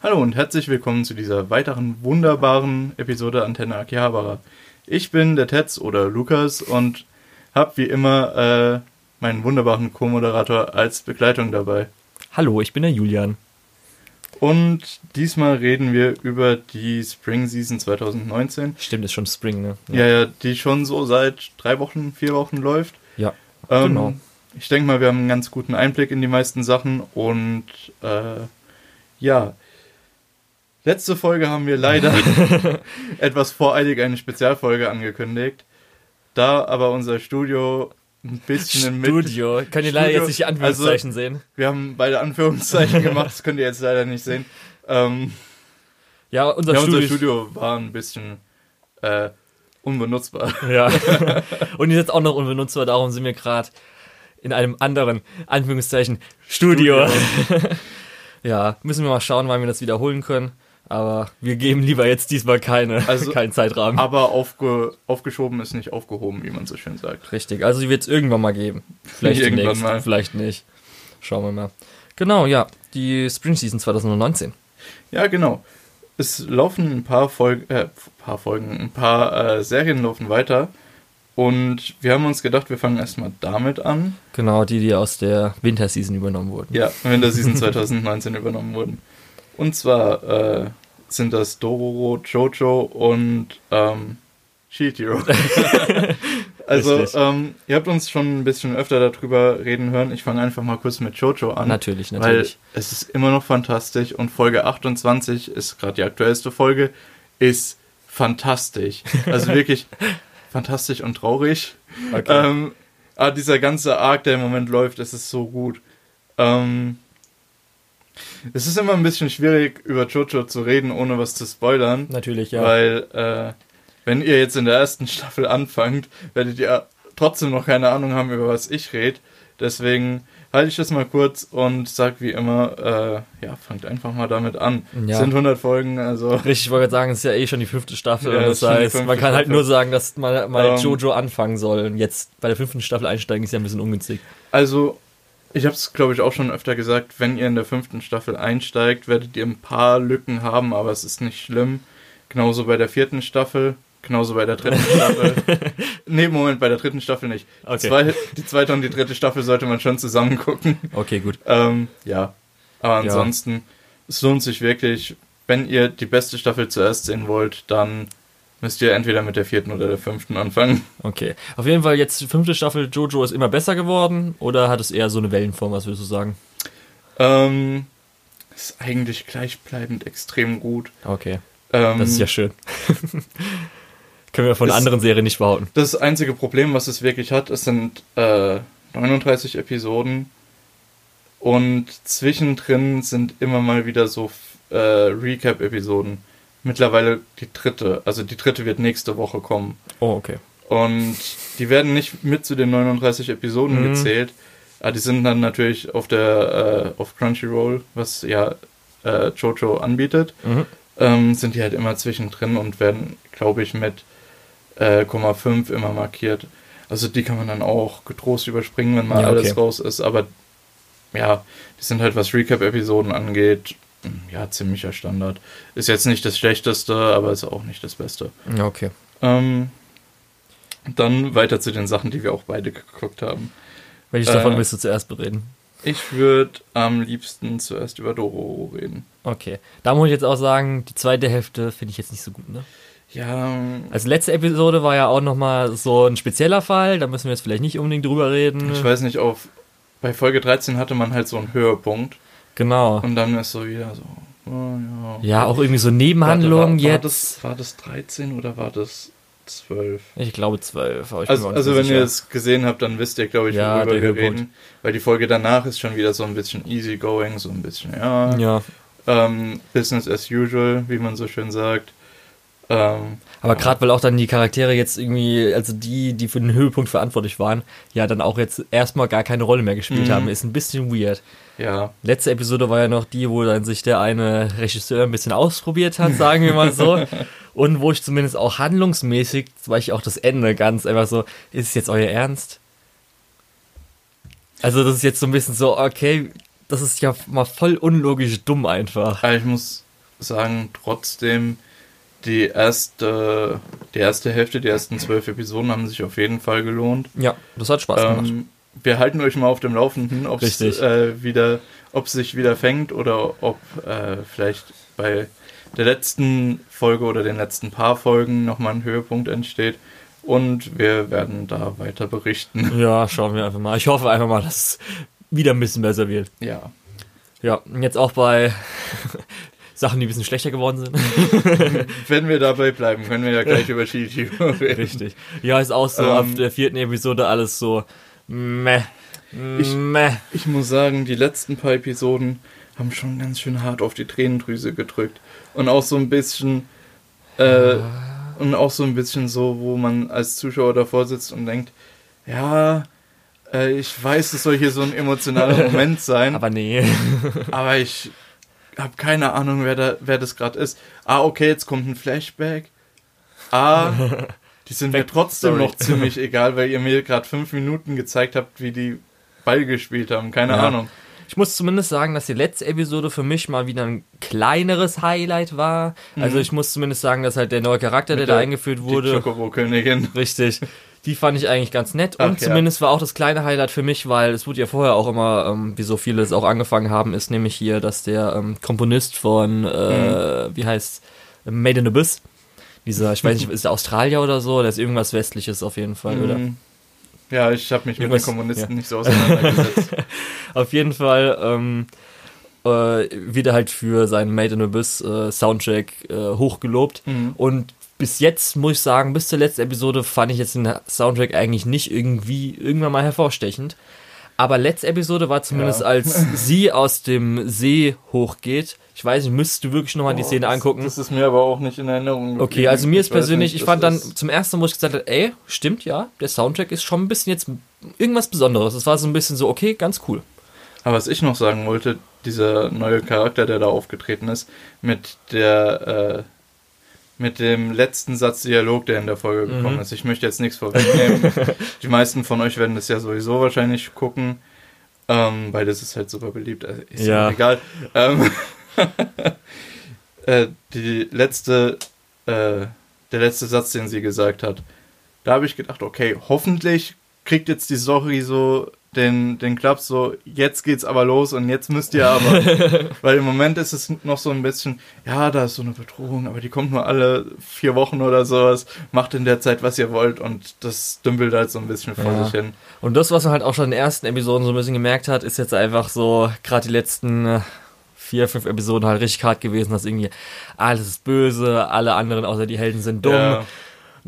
Hallo und herzlich willkommen zu dieser weiteren wunderbaren Episode Antenne Akihabara. Ich bin der Tetz oder Lukas und habe wie immer äh, meinen wunderbaren Co-Moderator als Begleitung dabei. Hallo, ich bin der Julian. Und diesmal reden wir über die Spring Season 2019. Stimmt, ist schon Spring, ne? Ja, ja, die schon so seit drei Wochen, vier Wochen läuft. Ja, Ähm, genau. Ich denke mal, wir haben einen ganz guten Einblick in die meisten Sachen und äh, ja. Letzte Folge haben wir leider etwas voreilig eine Spezialfolge angekündigt. Da aber unser Studio ein bisschen im Mit- Studio. Könnt ihr leider Studio- jetzt nicht die Anführungszeichen sehen. Wir haben beide Anführungszeichen gemacht, das könnt ihr jetzt leider nicht sehen. Ähm, Ja, unser, ja, Studio. unser Studio war ein bisschen äh, unbenutzbar. Ja. Und ist jetzt auch noch unbenutzbar, darum sind wir gerade in einem anderen, Anführungszeichen, Studio. ja, müssen wir mal schauen, wann wir das wiederholen können. Aber wir geben lieber jetzt diesmal keine, Also- keinen Zeitrahmen. Aber aufge, aufgeschoben ist nicht aufgehoben, wie man so schön sagt. Richtig, also die wird es irgendwann mal geben. Vielleicht Irgendwann demnächst, mal. vielleicht nicht. Schauen wir mal. Genau, ja, die Spring Season 2019. Ja, genau. Es laufen ein paar Folgen, äh, paar Folgen, ein paar äh, Serien laufen weiter. Und wir haben uns gedacht, wir fangen erstmal damit an. Genau, die, die aus der Winterseason übernommen wurden. Ja, wenn der Season 2019 übernommen wurden. Und zwar äh, sind das Dororo, Jojo und ähm, Shield Hero. also, ähm, ihr habt uns schon ein bisschen öfter darüber reden hören. Ich fange einfach mal kurz mit Jojo an. Natürlich, Weil natürlich. es ist immer noch fantastisch und Folge 28 ist gerade die aktuellste Folge, ist fantastisch. Also wirklich fantastisch und traurig. Okay. Ähm, aber dieser ganze Arc, der im Moment läuft, es ist so gut. Ähm, es ist immer ein bisschen schwierig, über Jojo zu reden, ohne was zu spoilern. Natürlich, ja. Weil, äh, wenn ihr jetzt in der ersten Staffel anfangt, werdet ihr trotzdem noch keine Ahnung haben, über was ich rede. Deswegen halte ich das mal kurz und sag wie immer, äh, ja, fangt einfach mal damit an. Ja. Es sind 100 Folgen, also Richtig, ich wollte gerade sagen, es ist ja eh schon die fünfte Staffel. Ja, das heißt, man kann halt Staffel. nur sagen, dass mal, mal Ähm, Jojo anfangen soll. Und jetzt bei der fünften Staffel einsteigen ist ja ein bisschen ungünstig. Also, ich habe es, glaube ich, auch schon öfter gesagt, wenn ihr in der fünften Staffel einsteigt, werdet ihr ein paar Lücken haben, aber es ist nicht schlimm. Genauso bei der vierten Staffel, genauso bei der dritten Staffel. nee, Moment, bei der dritten Staffel nicht. Die, Okay. zwei, die zweite und die dritte Staffel sollte man schon zusammen gucken. Okay, gut. Ähm, ja, aber Ja. ansonsten, es lohnt sich wirklich, wenn ihr die beste Staffel zuerst sehen wollt, dann müsst ihr entweder mit der vierten oder der fünften anfangen. Okay. Auf jeden Fall jetzt die fünfte Staffel Jojo ist immer besser geworden oder hat es eher so eine Wellenform, was würdest du sagen? Ähm, ist eigentlich gleichbleibend extrem gut. Okay. Ähm, Das ist ja schön. Können wir von Ist- anderen Serien nicht behaupten. Das einzige Problem, was es wirklich hat, es sind äh, 39 Episoden und zwischendrin sind immer mal wieder so äh, Recap-Episoden. Mittlerweile die dritte, also die dritte wird nächste Woche kommen. Oh, okay. Und die werden nicht mit zu den 39 Episoden Mhm. gezählt. Aber die sind dann natürlich auf der äh, auf Crunchyroll, was ja äh, Jojo anbietet, Mhm. ähm, sind die halt immer zwischendrin und werden, glaube ich, mit äh, 0,5 immer markiert. Also die kann man dann auch getrost überspringen, wenn mal Ja, alles okay. raus ist. Aber ja, die sind halt, was Recap-Episoden angeht, ja, ziemlicher Standard. Ist jetzt nicht das Schlechteste, aber ist auch nicht das Beste. Ja, okay. Ähm, dann weiter zu den Sachen, die wir auch beide geguckt haben. Welches davon Äh, willst du zuerst bereden? Ich würde am liebsten zuerst über Dororo reden. Okay. Da muss ich jetzt auch sagen, die zweite Hälfte finde ich jetzt nicht so gut, ne? Ja, Also letzte Episode war ja auch nochmal so ein spezieller Fall, da müssen wir jetzt vielleicht nicht unbedingt drüber reden. ich weiß nicht, auf bei Folge 13 hatte man halt so einen Höhepunkt Genau. und dann ist so wieder so, oh, ja. Ja, auch irgendwie so Nebenhandlungen war, war jetzt. Das, war das 13 oder war das 12? Ich glaube zwölf, aber ich Also, also wenn sicher. ihr es gesehen habt, dann wisst ihr, glaube ich, Ja, worüber wir reden. Weil die Folge danach ist schon wieder so ein bisschen easygoing, so ein bisschen, ja, Ja, ähm, Business as usual, wie man so schön sagt. Ähm, aber gerade weil auch dann die Charaktere jetzt irgendwie, also die, die für den Höhepunkt verantwortlich waren, ja dann auch jetzt erstmal gar keine Rolle mehr gespielt Mhm. haben, ist ein bisschen weird. ja, Letzte Episode war ja noch die, wo dann sich der eine Regisseur ein bisschen ausprobiert hat, sagen wir mal so. Und wo ich zumindest auch handlungsmäßig, weil ich auch das Ende ganz einfach so, ist es jetzt euer Ernst? Also das ist jetzt so ein bisschen so, okay, das ist ja mal voll unlogisch dumm einfach. Aber ich muss sagen trotzdem, die erste, die erste Hälfte, die ersten zwölf Episoden haben sich auf jeden Fall gelohnt. Ja, das hat Spaß gemacht. Ähm, wir halten euch mal auf dem Laufenden, ob es äh, wieder, ob es sich wieder fängt oder ob äh, vielleicht bei der letzten Folge oder den letzten paar Folgen nochmal ein Höhepunkt entsteht. Und wir werden da weiter berichten. Ja, schauen wir einfach mal. Ich hoffe einfach mal, dass es wieder ein bisschen besser wird. Ja. Ja, und jetzt auch bei Sachen, die ein bisschen schlechter geworden sind. Wenn wir dabei bleiben, können wir ja gleich über Shihiro reden. Richtig. Ja, ist auch so Ähm, ab der vierten Episode alles so meh. Ich- meh. Ich muss sagen, die letzten paar Episoden haben schon ganz schön hart auf die Tränendrüse gedrückt. Und auch so ein bisschen, äh, und auch so ein bisschen so, wo man als Zuschauer davor sitzt und denkt, ja, äh, ich weiß, es soll hier so ein emotionaler Moment sein, aber, Aber nee. ich habe keine Ahnung, wer, da, wer das gerade ist. Ah, okay, jetzt kommt ein Flashback. Ah, die sind mir trotzdem Sorry. noch ziemlich egal, weil ihr mir gerade fünf Minuten gezeigt habt, wie die Ball gespielt haben. Keine Ja. Ahnung. Ich muss zumindest sagen, dass die letzte Episode für mich mal wieder ein kleineres Highlight war. Also ich muss zumindest sagen, dass halt der neue Charakter, der Mhm. Mit da der- eingeführt Die wurde, Chocobo-Königin. richtig, die fand ich eigentlich ganz nett. Ach, Und ja. zumindest war auch das kleine Highlight für mich, weil es wurde ja vorher auch immer, ähm, wie so viele es auch angefangen haben, ist nämlich hier, dass der ähm, Komponist von, äh, wie heißt, Made in Abyss, dieser, ich weiß nicht, ist der Australier oder so, der ist irgendwas Westliches auf jeden Fall, oder? Mhm. Ja, ich habe mich mit den Irgendwas- Kommunisten ja. nicht so auseinandergesetzt. Auf jeden Fall ähm, äh, wird er halt für seinen Made in Abyss äh, Soundtrack äh, hochgelobt. Mhm. Und bis jetzt muss ich sagen, bis zur letzten Episode fand ich jetzt den Soundtrack eigentlich nicht irgendwie irgendwann mal hervorstechend. Aber letzte Episode war zumindest, Ja. als sie aus dem See hochgeht. Ich weiß nicht, müsstest du wirklich nochmal die Szene das, angucken. Das ist mir aber auch nicht in Erinnerung. Okay, geblieben. also mir ist Ich persönlich, nicht, ich fand dann zum ersten Mal, wo ich gesagt habe, ey, stimmt ja, der Soundtrack ist schon ein bisschen jetzt irgendwas Besonderes. Es war so ein bisschen so, okay, ganz cool. Aber was ich noch sagen wollte, dieser neue Charakter, der da aufgetreten ist, mit der, äh, mit dem letzten Satz Dialog, der in der Folge gekommen Mhm. ist. Ich möchte jetzt nichts vorwegnehmen. Die meisten von euch werden das ja sowieso wahrscheinlich gucken, ähm, weil das ist halt super beliebt. Also ist Ja. ja egal. Ähm, äh, die letzte, äh, der letzte Satz, den sie gesagt hat, da habe ich gedacht, okay, hoffentlich kriegt jetzt die Story so den, den Klaps so, jetzt geht's aber los und jetzt müsst ihr aber. Weil im Moment ist es noch so ein bisschen, ja, da ist so eine Bedrohung, aber die kommt nur alle vier Wochen oder sowas. Macht in der Zeit, was ihr wollt und das dümpelt halt so ein bisschen vor Ja. sich hin. Und das, was man halt auch schon in den ersten Episoden so ein bisschen gemerkt hat, ist jetzt einfach so, gerade die letzten äh, vier, fünf Episoden halt richtig hart gewesen, dass irgendwie alles ist böse, alle anderen außer die Helden sind dumm. Ja,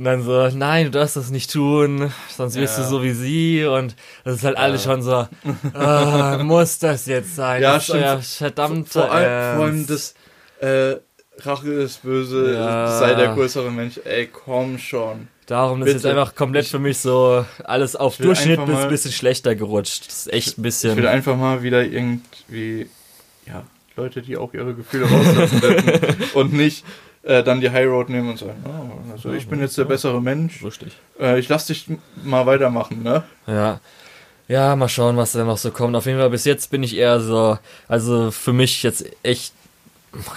Und dann so, nein, du darfst das nicht tun, sonst wirst Ja. du so wie sie. Und das ist halt alles schon so, ah, muss das jetzt sein? Ja, das stimmt. euer verdammter vor, allem, vor allem das äh, Rache ist böse, Ja. sei der größere Mensch. Ey, komm schon. Darum ist jetzt Bitte. einfach komplett für mich so alles auf Durchschnitt bis ein bisschen schlechter gerutscht. Das ist echt ein Ich will bisschen. einfach mal wieder irgendwie, ja, Leute, die auch ihre Gefühle rauslassen dürfen und nicht äh, dann die High Road nehmen und sagen, oh, also ich bin jetzt der bessere Mensch. Richtig. Äh, ich lass dich mal weitermachen, ne? Ja. Ja, mal schauen, was da noch so kommt. Auf jeden Fall bis jetzt bin ich eher so, also für mich jetzt echt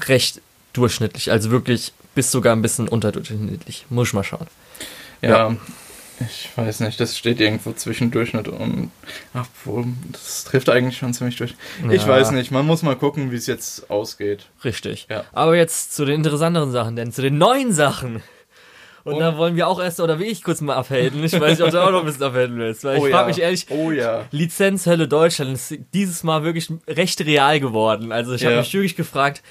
recht durchschnittlich. Also wirklich bis sogar ein bisschen unterdurchschnittlich. Muss ich mal schauen. Ja. Ich weiß nicht, das steht irgendwo zwischen Durchschnitt und. Ach, das trifft eigentlich schon ziemlich durch. Ich Ja. weiß nicht, man muss mal gucken, wie es jetzt ausgeht. Richtig. Ja. Aber jetzt zu den interessanteren Sachen, denn zu den neuen Sachen. Und, Und- da wollen wir auch erst, oder will ich kurz mal abhelden? Ich weiß nicht, ob du auch noch ein bisschen abhelden willst. Weil ich frage mich ehrlich, Oh ja. Lizenzhölle Deutschland ist dieses Mal wirklich recht real geworden. Also ich habe Ja. mich wirklich gefragt,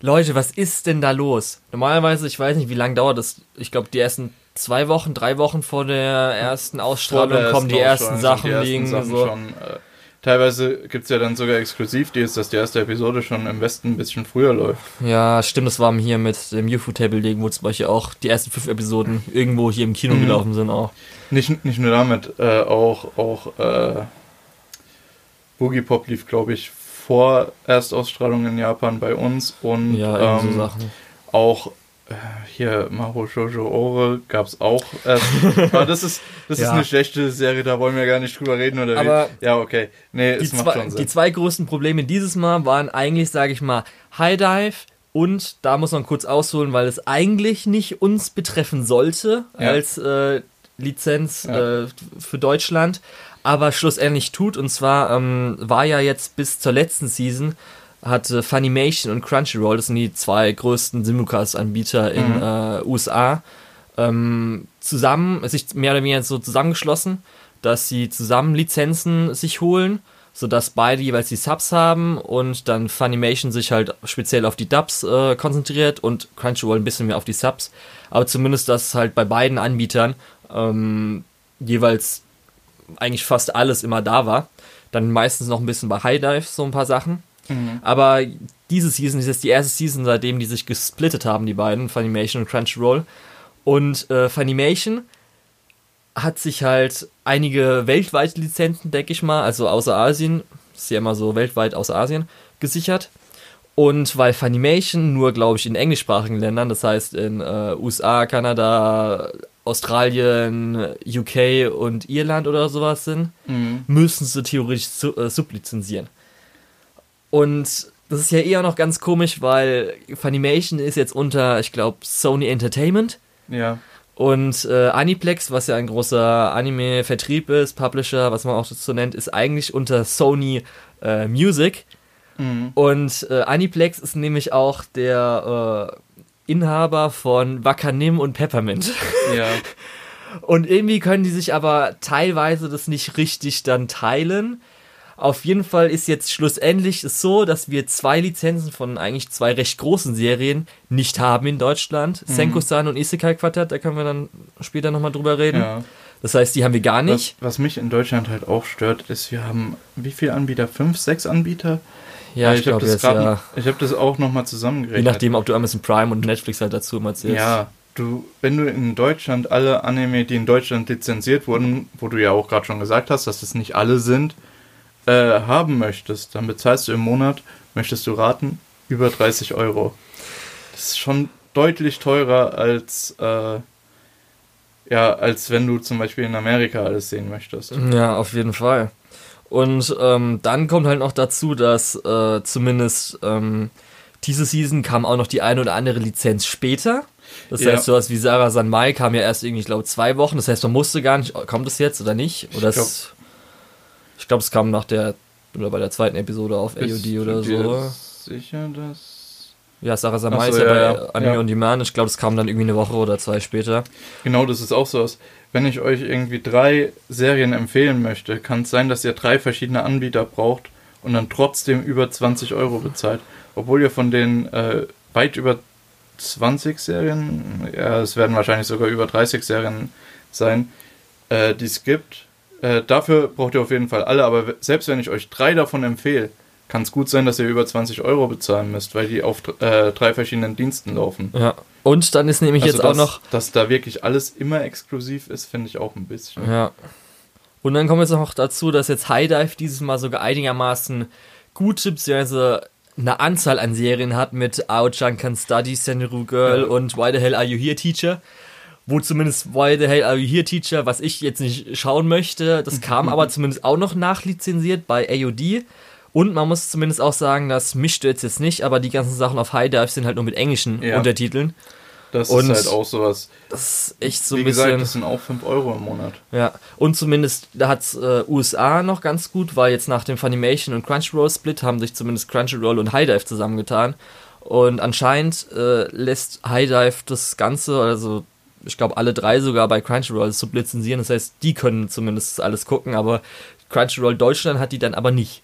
Leute, was ist denn da los? Normalerweise, ich weiß nicht, wie lange dauert das. Ich glaube, die ersten zwei Wochen, drei Wochen vor der ersten Ausstrahlung der kommen die ersten Sachen die ersten liegen. Sachen so. schon, äh, teilweise gibt es ja dann sogar exklusiv, die ist, dass die erste Episode schon im Westen ein bisschen früher läuft. Ja, stimmt, das war hier mit dem UFO-Table-Legen, wo zum Beispiel auch die ersten fünf Episoden irgendwo hier im Kino Mhm. gelaufen sind auch. Nicht, nicht nur damit, äh, auch, auch äh, Boogie Pop lief, glaube ich, vor Erstausstrahlung in Japan bei uns und Ja, so ähm, Sachen. auch hier Maho Shoujo Ore gab es auch erst. Aber das ist, das ist Ja. eine schlechte Serie, da wollen wir gar nicht drüber reden oder Aber wie. Ja, okay. Nee, Die es macht zwei, schon die Sinn. zwei größten Probleme dieses Mal waren eigentlich, sage ich mal, High Dive Und da muss man kurz ausholen, weil es eigentlich nicht uns betreffen sollte Ja. als äh, Lizenz Ja. äh, für Deutschland, aber schlussendlich tut. Und zwar ähm, war ja jetzt bis zur letzten Season hatte Funimation und Crunchyroll, das sind die zwei größten Simulcast-Anbieter in äh, USA, ähm, zusammen, sich mehr oder weniger so zusammengeschlossen, dass sie zusammen Lizenzen sich holen, sodass beide jeweils die Subs haben und dann Funimation sich halt speziell auf die Dubs äh, konzentriert und Crunchyroll ein bisschen mehr auf die Subs. Aber zumindest, dass halt bei beiden Anbietern ähm, jeweils eigentlich fast alles immer da war. Dann meistens noch ein bisschen bei High Dive so ein paar Sachen. Aber diese Season ist jetzt die erste Season, seitdem die sich gesplittet haben, die beiden, Funimation und Crunchyroll. Und äh, Funimation hat sich halt einige weltweite Lizenzen, denke ich mal, also außer Asien, ist ja immer so weltweit außer Asien, gesichert. Und weil Funimation nur, glaube ich, in englischsprachigen Ländern, das heißt in äh, USA, Kanada, Australien, UK und Irland oder sowas sind, Mhm. müssen sie theoretisch su äh, sublizenzieren. Und das ist ja eher noch ganz komisch, weil Funimation ist jetzt unter, ich glaube, Sony Entertainment Ja. und äh, Aniplex, was ja ein großer Anime-Vertrieb ist, Publisher, was man auch so nennt, ist eigentlich unter Sony äh, Music. Mhm. Und äh, Aniplex ist nämlich auch der äh, Inhaber von Wakanim und Peppermint. Ja. Und irgendwie können die sich aber teilweise das nicht richtig dann teilen. Auf jeden Fall ist jetzt schlussendlich es so, dass wir zwei Lizenzen von eigentlich zwei recht großen Serien nicht haben in Deutschland. Senko-san und Isekai Quartett, da können wir dann später nochmal drüber reden. ja. Das heißt, die haben wir gar Was, nicht. was mich in Deutschland halt auch stört, ist, wir haben wie viele Anbieter? Fünf, sechs Anbieter? Ja, Weil ich glaube das jetzt grad- ja. Ich habe das auch nochmal Je zusammengerechnet. nachdem, ob du Amazon Prime und Netflix halt dazu immer zählst. Ja, du, wenn du in Deutschland alle Anime, die in Deutschland lizenziert wurden, wo du ja auch gerade schon gesagt hast, dass es nicht alle sind, äh, haben möchtest, dann bezahlst du im Monat, möchtest du raten, über 30 Euro. Das ist schon deutlich teurer als, äh, ja, als wenn du zum Beispiel in Amerika alles sehen möchtest. Ja, auf jeden Fall. Und ähm, dann kommt halt noch dazu, dass äh, zumindest ähm, diese Season kam auch noch die eine oder andere Lizenz später. Das Ja. heißt, sowas wie Sarah San Mai kam ja erst irgendwie, ich glaube, zwei Wochen. Das heißt, man musste gar nicht, kommt es jetzt oder nicht? Oder Ich glaub- ich glaube, es kam nach der, oder bei der zweiten Episode auf Bist AOD oder so. sicher, dass... Ja, Sarah San Ach Mai so, ist ja, ja, bei ja. Anime Ja. on Demand. Ich glaube, es kam dann irgendwie eine Woche oder zwei später. Genau, das ist auch so was. Wenn ich euch irgendwie drei Serien empfehlen möchte, kann es sein, dass ihr drei verschiedene Anbieter braucht und dann trotzdem über 20 Euro bezahlt. Obwohl ihr von den äh, weit über 20 Serien, ja, es werden wahrscheinlich sogar über 30 Serien sein, äh, die es gibt. Äh, dafür braucht ihr auf jeden Fall alle, aber selbst wenn ich euch drei davon empfehle, kann es gut sein, dass ihr über 20 Euro bezahlen müsst, weil die auf äh, drei verschiedenen Diensten laufen. Ja. Und dann ist nämlich jetzt auch dass, noch Dass da wirklich alles immer exklusiv ist, finde ich auch ein bisschen. Ja. Und dann kommt jetzt noch dazu, dass jetzt High Dive dieses Mal sogar einigermaßen gute, beziehungsweise eine Anzahl an Serien hat mit Ao-chan Can Study, Senru Girl Ja. und Why the Hell Are You Here Teacher. Wo zumindest Why the Hell Are You Here Teacher, was ich jetzt nicht schauen möchte, das kam aber zumindest auch noch nachlizenziert bei AOD. Und man muss zumindest auch sagen, das mischt jetzt jetzt nicht, aber die ganzen Sachen auf High Dive sind halt nur mit englischen Ja. Untertiteln. Das Und- ist halt auch sowas. Das ist echt so Wie ein bisschen. gesagt, das sind auch 5 Euro im Monat. Ja, und zumindest da hat's äh, USA noch ganz gut, weil jetzt nach dem Funimation und Crunchyroll Split haben sich zumindest Crunchyroll und High Dive zusammengetan. Und anscheinend äh, lässt High Dive das Ganze, also ich glaube alle drei sogar bei Crunchyroll sublizenzieren. Das heißt, die können zumindest alles gucken, aber Crunchyroll Deutschland hat die dann aber nicht.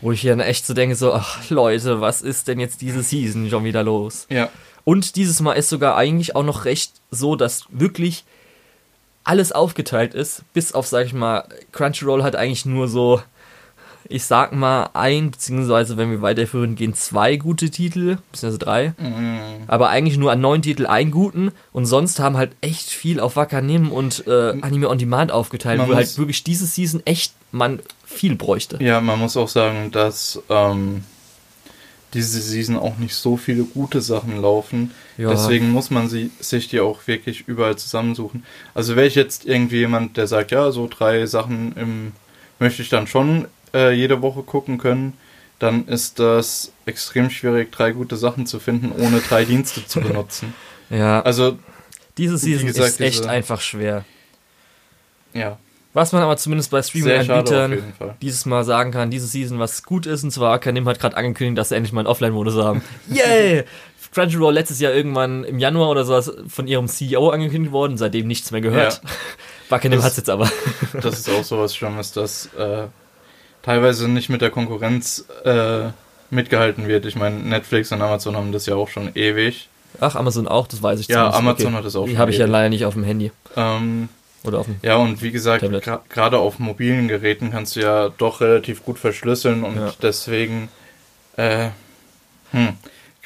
Wo ich dann echt so denke, so, ach Leute, was ist denn jetzt diese Season schon wieder los? Ja. Und dieses Mal ist sogar eigentlich auch noch recht so, dass wirklich alles aufgeteilt ist, bis auf, sag ich mal, Crunchyroll hat eigentlich nur so, ich sag mal, ein, beziehungsweise wenn wir weiterführen gehen, zwei gute Titel, beziehungsweise drei, Mhm. aber eigentlich nur an neun Titel einen guten und sonst haben halt echt viel auf Wakanim und äh, Anime on Demand aufgeteilt, Man wo halt wirklich diese Season echt man viel bräuchte. Ja, man muss auch sagen, dass ähm, diese Season auch nicht so viele gute Sachen laufen. Ja. Deswegen muss man sie, sich die auch wirklich überall zusammensuchen. Also wäre ich jetzt irgendwie jemand, der sagt, ja, so drei Sachen im, möchte ich dann schon äh, jede Woche gucken können, dann ist das extrem schwierig, drei gute Sachen zu finden, ohne drei Dienste zu benutzen. Ja, Also, diese Season gesagt, ist echt diese- einfach schwer. ja, Was man aber zumindest bei Streaming-Anbietern dieses Mal sagen kann, diese Season, was gut ist, und zwar Akanim hat gerade angekündigt, dass sie endlich mal einen Offline-Modus haben. Yay! Crunchyroll letztes Jahr irgendwann im Januar oder sowas von ihrem CEO angekündigt worden, seitdem nichts mehr gehört. Ja. Wakanim Das- hat's jetzt aber. Das ist auch sowas Schlimmes, dass äh, teilweise nicht mit der Konkurrenz äh, mitgehalten wird. Ich meine, Netflix und Amazon haben das ja auch schon ewig. Ach, Amazon auch, das weiß ich Ja. Amazon hat das auch Die schon habe ich ja leider nicht auf dem Handy Ähm, oder auf dem. ja, und wie gesagt, gra- gerade auf mobilen Geräten kannst du ja doch relativ gut verschlüsseln und Ja. deswegen, äh, hm,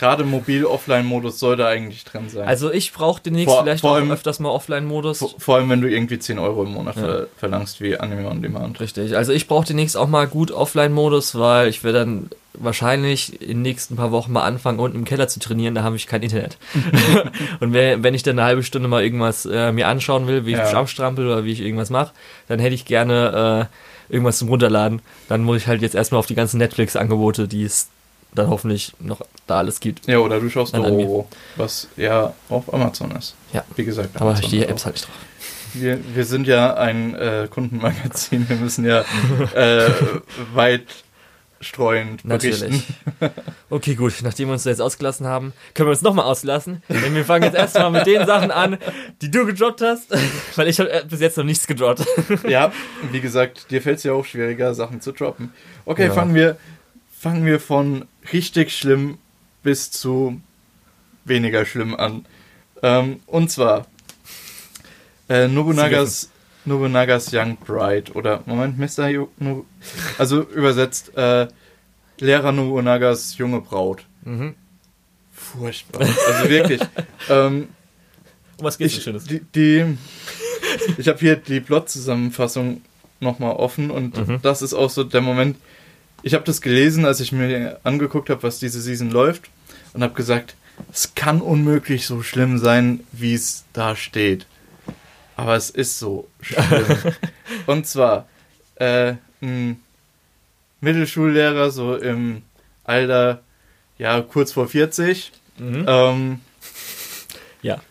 gerade Mobil-Offline-Modus soll da eigentlich drin sein. Also ich brauche demnächst Vor- vielleicht vor auch allem- öfters mal Offline-Modus. vor, vor allem, wenn du irgendwie 10 Euro im Monat Ja. ver verlangst, wie Anime on Demand. Richtig. Also ich brauche demnächst auch mal gut Offline-Modus, weil ich werde dann wahrscheinlich in den nächsten paar Wochen mal anfangen, unten im Keller zu trainieren, da habe ich kein Internet. und wenn, wenn ich dann eine halbe Stunde mal irgendwas äh, mir anschauen will, wie ich Ja. Jump strampel oder wie ich irgendwas mache, dann hätte ich gerne äh, irgendwas zum Runterladen. Dann muss ich halt jetzt erstmal auf die ganzen Netflix-Angebote, die es dann hoffentlich noch da alles gibt. Ja, oder du schaust. Dororo, was ja auf Amazon ist. Ja. Wie gesagt, Aber Amazon die Apps halt nicht drauf. Wir, wir sind ja ein äh, Kundenmagazin, wir müssen ja äh, weit streuend berichten. Natürlich. Okay, gut. Nachdem wir uns jetzt ausgelassen haben, können wir uns nochmal auslassen. Denn wir fangen jetzt erstmal mit den Sachen an, die du gedroppt hast. Weil ich habe bis jetzt noch nichts gedroppt. Ja, wie gesagt, dir fällt es ja auch schwieriger, Sachen zu droppen. Okay, Ja. fangen wir fangen wir von richtig schlimm bis zu weniger schlimm an. Ähm, und zwar äh, Nobunagas, Nobunagas Young Bride oder Moment, Mr. Yo no, also übersetzt äh, Lehrer Nobunagas junge Braut. Mhm. Furchtbar. Also wirklich. ähm, Um was geht's ich, Schönes? die, die, ich habe hier die Plot-Zusammenfassung nochmal offen und Mhm. das ist auch so der Moment. Ich habe das gelesen, als ich mir angeguckt habe, was diese Season läuft und habe gesagt, es kann unmöglich so schlimm sein, wie es da steht. Aber es ist so schlimm. und zwar äh, ein Mittelschullehrer, so im Alter, ja, kurz vor 40, Mhm. ähm, Ja.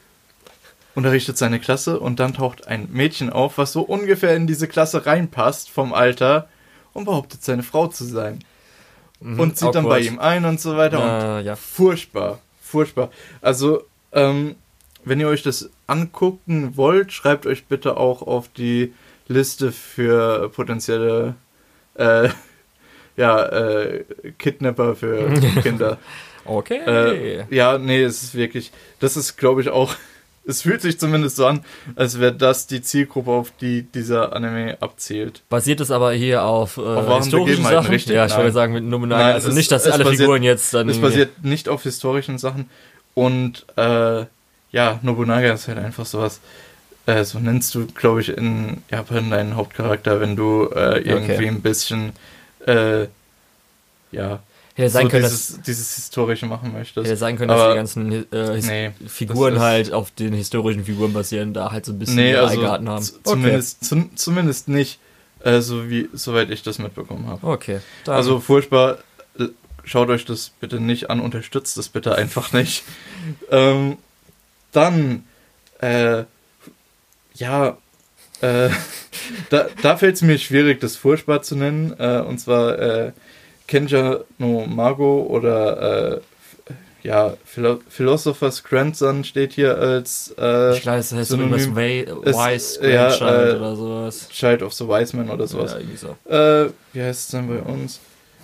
unterrichtet seine Klasse und dann taucht ein Mädchen auf, was so ungefähr in diese Klasse reinpasst vom Alter und behauptet seine Frau zu sein. Mhm. Und zieht dann bei ihm ein und so weiter. Und Ah, ja. furchtbar, furchtbar. Also, ähm, wenn ihr euch das angucken wollt, schreibt euch bitte auch auf die Liste für potenzielle äh, ja, äh, Kidnapper für Kinder. Okay. Äh, ja, nee, es ist wirklich, das ist, glaube ich, auch, es fühlt sich zumindest so an, als wäre das die Zielgruppe, auf die dieser Anime abzielt. Basiert es aber hier auf, äh, wahren historischen Sachen? richtig, Ja, ich nein. wollte sagen, mit Nobunaga. Nein, also es- nicht, dass alle basiert- Figuren jetzt dann. Es basiert nicht auf historischen Sachen und, äh, ja, Nobunaga ist halt einfach sowas, äh, so nennst du, glaube ich, in Japan deinen Hauptcharakter, wenn du äh, irgendwie Okay. ein bisschen, äh, ja, Hätte sein so können, dass, dieses, dieses Historische machen möchtest. hätte sein können, dass Aber- die ganzen äh, His Nee, Figuren halt auf den historischen Figuren basieren, da halt so ein bisschen Nee, also Eigenarten haben. z- zumindest, zum, zumindest nicht, äh, so wie, soweit ich das mitbekommen habe. Okay. okay. Dann, Also furchtbar, äh, schaut euch das bitte nicht an, unterstützt das bitte einfach nicht. ähm, dann, äh, ja, äh, da, da fällt es mir schwierig, das furchtbar zu nennen. Äh, und zwar äh, Kenja no Mago oder äh, ja, Philo Philosopher's Grandson steht hier als äh, ich glaube, das heißt Synonym- irgendwas es- Wa- Wise ja, Grandchild äh, oder sowas. Child of the Wise Man oder sowas. Ja, irgendwie so. Äh, wie heißt es denn bei uns?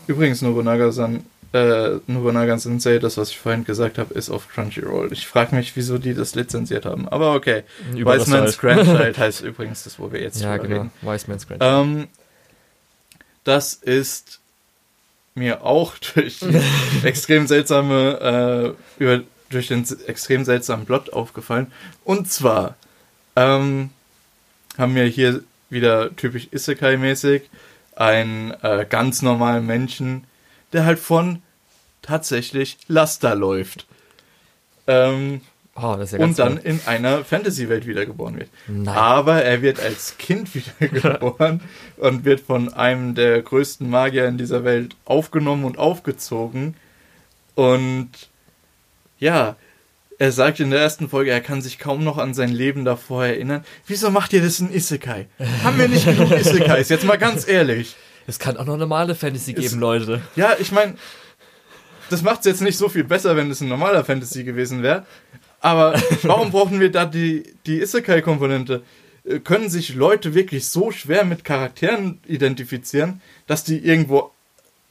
Übrigens, Nobunaga-san, äh, Nobunaga Sensei, das, was ich vorhin gesagt habe, ist auf Crunchyroll. Ich frage mich, wieso die das lizenziert haben. Aber okay. Überall Wise Man's halt. Grandchild heißt übrigens das, wo wir jetzt Ja, genau. reden. Wise Man's Grandchild. Ähm, das ist mir auch durch die extrem seltsame, äh, über, durch den extrem seltsamen Plot aufgefallen. Und zwar ähm, haben wir hier wieder typisch Isekai-mäßig einen äh, ganz normalen Menschen, der halt von tatsächlich Laster läuft. Ähm, Oh, ja und dann toll. in einer Fantasy-Welt wiedergeboren wird. Nein. Aber er wird als Kind wiedergeboren und wird von einem der größten Magier in dieser Welt aufgenommen und aufgezogen. Und ja, er sagt in der ersten Folge, er kann sich kaum noch an sein Leben davor erinnern. Wieso macht ihr das in Isekai? Haben wir nicht genug Isekais? Jetzt mal ganz ehrlich. Es kann auch noch normale Fantasy geben, Leute. Ja, ich meine, das macht es jetzt nicht so viel besser, wenn es ein normaler Fantasy gewesen wäre. Aber warum brauchen wir da die, die Isekai-Komponente? Äh, Können sich Leute wirklich so schwer mit Charakteren identifizieren, dass die irgendwo